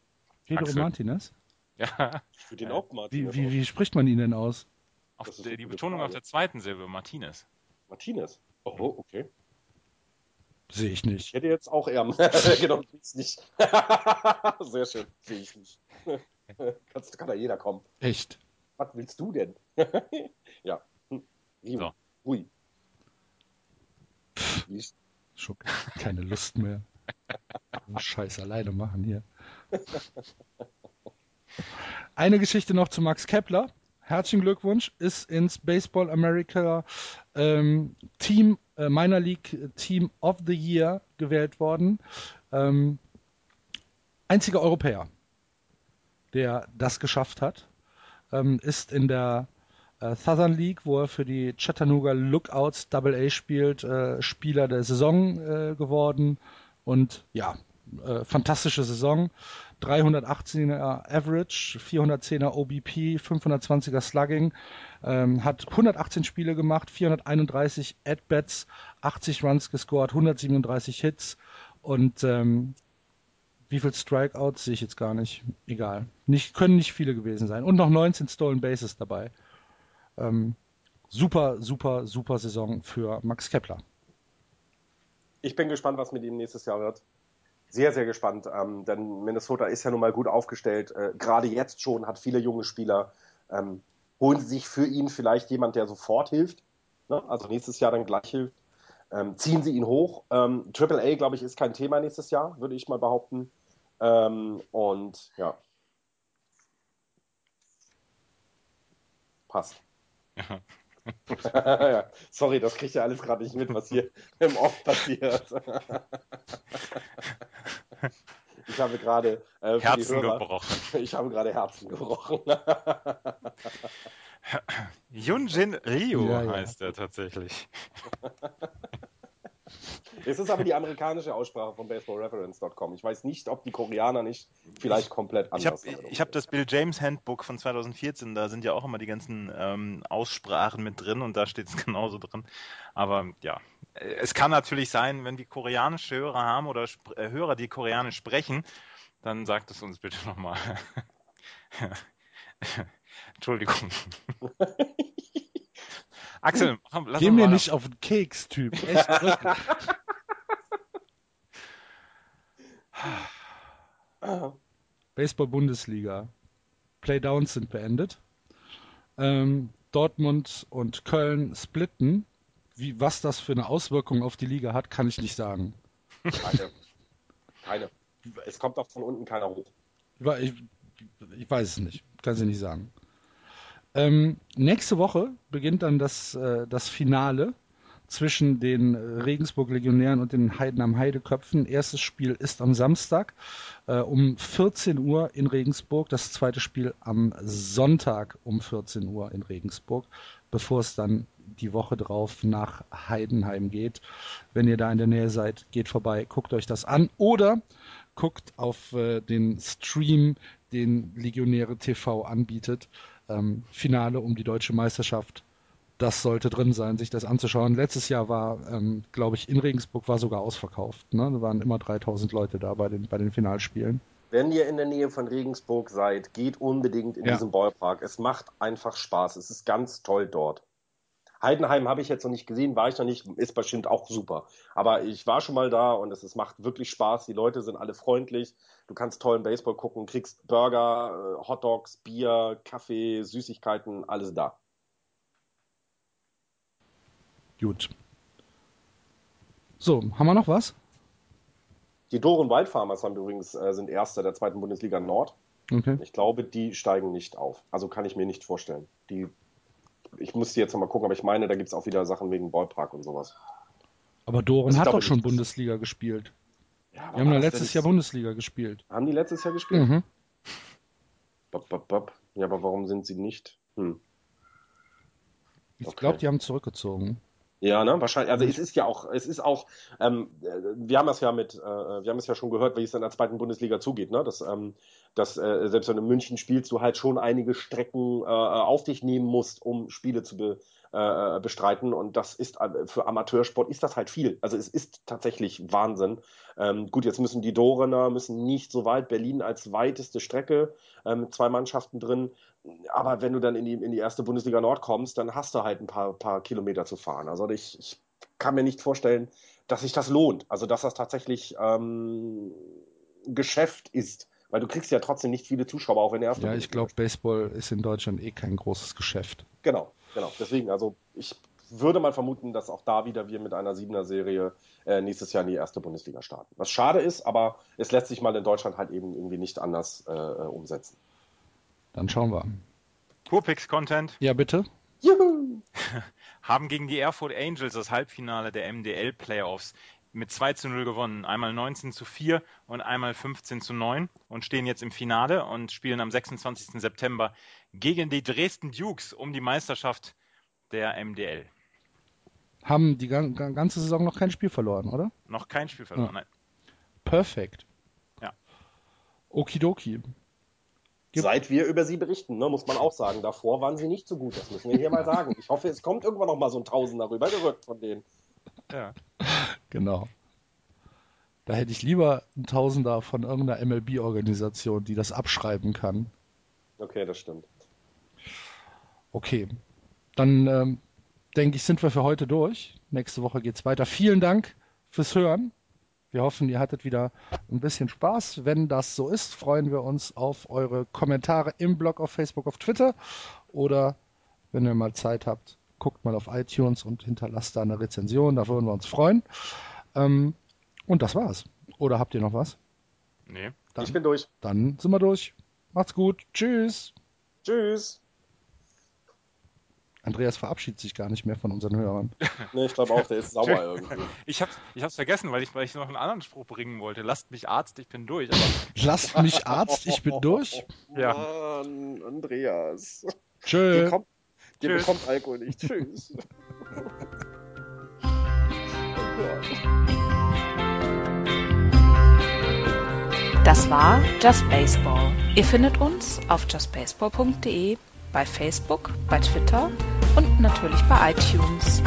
Pedro Axel. Martinez? Ja. Ich würde ihn auch Martinez. Wie, wie, wie, spricht man ihn denn aus? Auf die, die Betonung Frage. auf der zweiten Silbe, Martinez. Martinez? Oh, okay. Sehe ich nicht. Ich hätte jetzt auch eher. genau, ich nicht. Sehr schön. Sehe ich nicht. Kannst, kann da jeder kommen. Echt? Was willst du denn? ja. Hm. So. Hui. Schon keine Lust mehr. Scheiß alleine machen hier. Eine Geschichte noch zu Max Kepler. Herzlichen Glückwunsch, ist ins Baseball America ähm, Team, äh, Minor League Team of the Year gewählt worden. Ähm, einziger Europäer, der das geschafft hat, ähm, ist in der Southern League, wo er für die Chattanooga Lookouts Double A spielt, äh, Spieler der Saison äh, geworden. Und ja, äh, fantastische Saison. 318er Average, 410er OBP, 520er Slugging, ähm, hat 118 Spiele gemacht, 431 At-Bats, 80 Runs gescored, 137 Hits und ähm, Wie viel Strikeouts sehe ich jetzt gar nicht. Egal. Nicht, können nicht viele gewesen sein. Und noch 19 Stolen Bases dabei. Ähm, super, super, super Saison für Max Kepler. Ich bin gespannt, was mit ihm nächstes Jahr wird. Sehr, sehr gespannt, ähm, denn Minnesota ist ja nun mal gut aufgestellt. Äh, Gerade jetzt schon hat viele junge Spieler. Ähm, holen sie sich für ihn vielleicht jemand, der sofort hilft, ne? also nächstes Jahr dann gleich hilft. Ähm, ziehen sie ihn hoch. Ähm, Triple A, glaube ich, ist kein Thema nächstes Jahr, würde ich mal behaupten. Ähm, und ja. Passt. ja. Sorry, das kriegt ja alles gerade nicht mit, was hier im Off passiert. ich habe gerade äh, Herzen Hörer, gebrochen. Ich habe gerade Herzen gebrochen. Yunjin Ryu ja, ja. heißt er tatsächlich. Es ist aber die amerikanische Aussprache von baseballreference.com. Ich weiß nicht, ob die Koreaner nicht vielleicht komplett anders sind. Ich habe hab das Bill James Handbook von 2014, da sind ja auch immer die ganzen ähm, Aussprachen mit drin und da steht es genauso drin. Aber ja, es kann natürlich sein, wenn wir koreanische Hörer haben oder Sp äh, Hörer, die koreanisch sprechen, dann sagt es uns bitte nochmal. Entschuldigung. Axel, lass Geh mir nicht auf den Keks, Typ. Echt Baseball-Bundesliga. Playdowns sind beendet. Ähm, Dortmund und Köln splitten. Wie, was das für eine Auswirkung auf die Liga hat, kann ich nicht sagen. Keine. Keine. Es kommt auch von unten keiner hoch. Ich, ich weiß es nicht. Kann sie nicht sagen. Ähm, nächste Woche beginnt dann das, äh, das Finale zwischen den Regensburg Legionären und den Heiden am Heideköpfen. Erstes Spiel ist am Samstag äh, um 14 Uhr in Regensburg. Das zweite Spiel am Sonntag um 14 Uhr in Regensburg, bevor es dann die Woche drauf nach Heidenheim geht. Wenn ihr da in der Nähe seid, geht vorbei, guckt euch das an oder guckt auf äh, den Stream, den Legionäre TV anbietet. Ähm, Finale um die deutsche Meisterschaft das sollte drin sein, sich das anzuschauen. Letztes Jahr war, ähm, glaube ich, in Regensburg war sogar ausverkauft. Ne? Da waren immer 3000 Leute da bei den, bei den Finalspielen. Wenn ihr in der Nähe von Regensburg seid, geht unbedingt in ja. diesen Ballpark. Es macht einfach Spaß. Es ist ganz toll dort. Heidenheim habe ich jetzt noch nicht gesehen, war ich noch nicht, ist bestimmt auch super. Aber ich war schon mal da und es, es macht wirklich Spaß. Die Leute sind alle freundlich. Du kannst tollen Baseball gucken, kriegst Burger, äh, Hotdogs, Bier, Kaffee, Süßigkeiten, alles da. Gut. So, haben wir noch was? Die Doren Wildfarmers haben übrigens, äh, sind Erster der zweiten Bundesliga Nord. Okay. Ich glaube, die steigen nicht auf. Also kann ich mir nicht vorstellen. Die, ich muss die jetzt nochmal gucken, aber ich meine, da gibt es auch wieder Sachen wegen Ballpark und sowas. Aber Doren also hat doch schon Bundesliga gespielt. Ja, die haben ja letztes Jahr Bundesliga gespielt. Haben die letztes Jahr gespielt? Mhm. Bop, bop, bop. Ja, aber warum sind sie nicht? Hm. Ich glaube, die haben zurückgezogen. Ja, ne, wahrscheinlich. Also es ist ja auch, es ist auch, ähm, wir haben das ja mit, äh, wir haben es ja schon gehört, wie es in der zweiten Bundesliga zugeht, ne? Dass, ähm, dass äh, selbst wenn du in München spielst, du halt schon einige Strecken äh, auf dich nehmen musst, um Spiele zu be, äh, bestreiten. Und das ist äh, für Amateursport ist das halt viel. Also es ist tatsächlich Wahnsinn. Ähm, gut, jetzt müssen die Dorener müssen nicht so weit. Berlin als weiteste Strecke äh, mit zwei Mannschaften drin. Aber wenn du dann in die, in die erste Bundesliga Nord kommst, dann hast du halt ein paar, paar Kilometer zu fahren. Also ich, ich kann mir nicht vorstellen, dass sich das lohnt. Also dass das tatsächlich ähm, Geschäft ist. Weil du kriegst ja trotzdem nicht viele Zuschauer, auch wenn er erste. Ja, ich glaube, Baseball ist in Deutschland eh kein großes Geschäft. Genau, genau. Deswegen, also ich würde mal vermuten, dass auch da wieder wir mit einer Siebener-Serie äh, nächstes Jahr in die erste Bundesliga starten. Was schade ist, aber es lässt sich mal in Deutschland halt eben irgendwie nicht anders äh, äh umsetzen. Dann schauen wir. Kurpix-Content. Ja, bitte. Juhu! Haben gegen die Erfurt Angels das Halbfinale der MDL-Playoffs mit 2 zu 0 gewonnen. Einmal 19 zu 4 und einmal 15 zu 9 und stehen jetzt im Finale und spielen am 26. September gegen die Dresden Dukes um die Meisterschaft der MDL. Haben die ganze Saison noch kein Spiel verloren, oder? Noch kein Spiel verloren, ja. nein. Perfekt. Ja. Okidoki. Gibt Seit wir über sie berichten, ne, muss man auch sagen. Davor waren sie nicht so gut, das müssen wir hier mal sagen. Ich hoffe, es kommt irgendwann noch mal so ein Tausender rübergerückt von denen. Ja. Genau. Da hätte ich lieber einen Tausender von irgendeiner MLB-Organisation, die das abschreiben kann. Okay, das stimmt. Okay, dann ähm, denke ich, sind wir für heute durch. Nächste Woche geht's weiter. Vielen Dank fürs Hören. Wir hoffen, ihr hattet wieder ein bisschen Spaß. Wenn das so ist, freuen wir uns auf eure Kommentare im Blog, auf Facebook, auf Twitter oder wenn ihr mal Zeit habt, guckt mal auf iTunes und hinterlasst da eine Rezension. Da würden wir uns freuen. Ähm, und das war's. Oder habt ihr noch was? Nee. Dann, ich bin durch. Dann sind wir durch. Macht's gut. Tschüss. Tschüss. Andreas verabschiedet sich gar nicht mehr von unseren Hörern. Nee, ich glaube auch, der ist sauer irgendwie. Ich hab's, ich hab's vergessen, weil ich, weil ich noch einen anderen Spruch bringen wollte. Lasst mich Arzt, ich bin durch. Aber Lasst mich Arzt, ich bin durch. Ja. Mann, Andreas. Tschö. Ihr, Tschüss. bekommt Alkohol nicht. Tschüss. Das war Just Baseball. Ihr findet uns auf justbaseball.de, bei Facebook, bei Twitter und natürlich bei iTunes.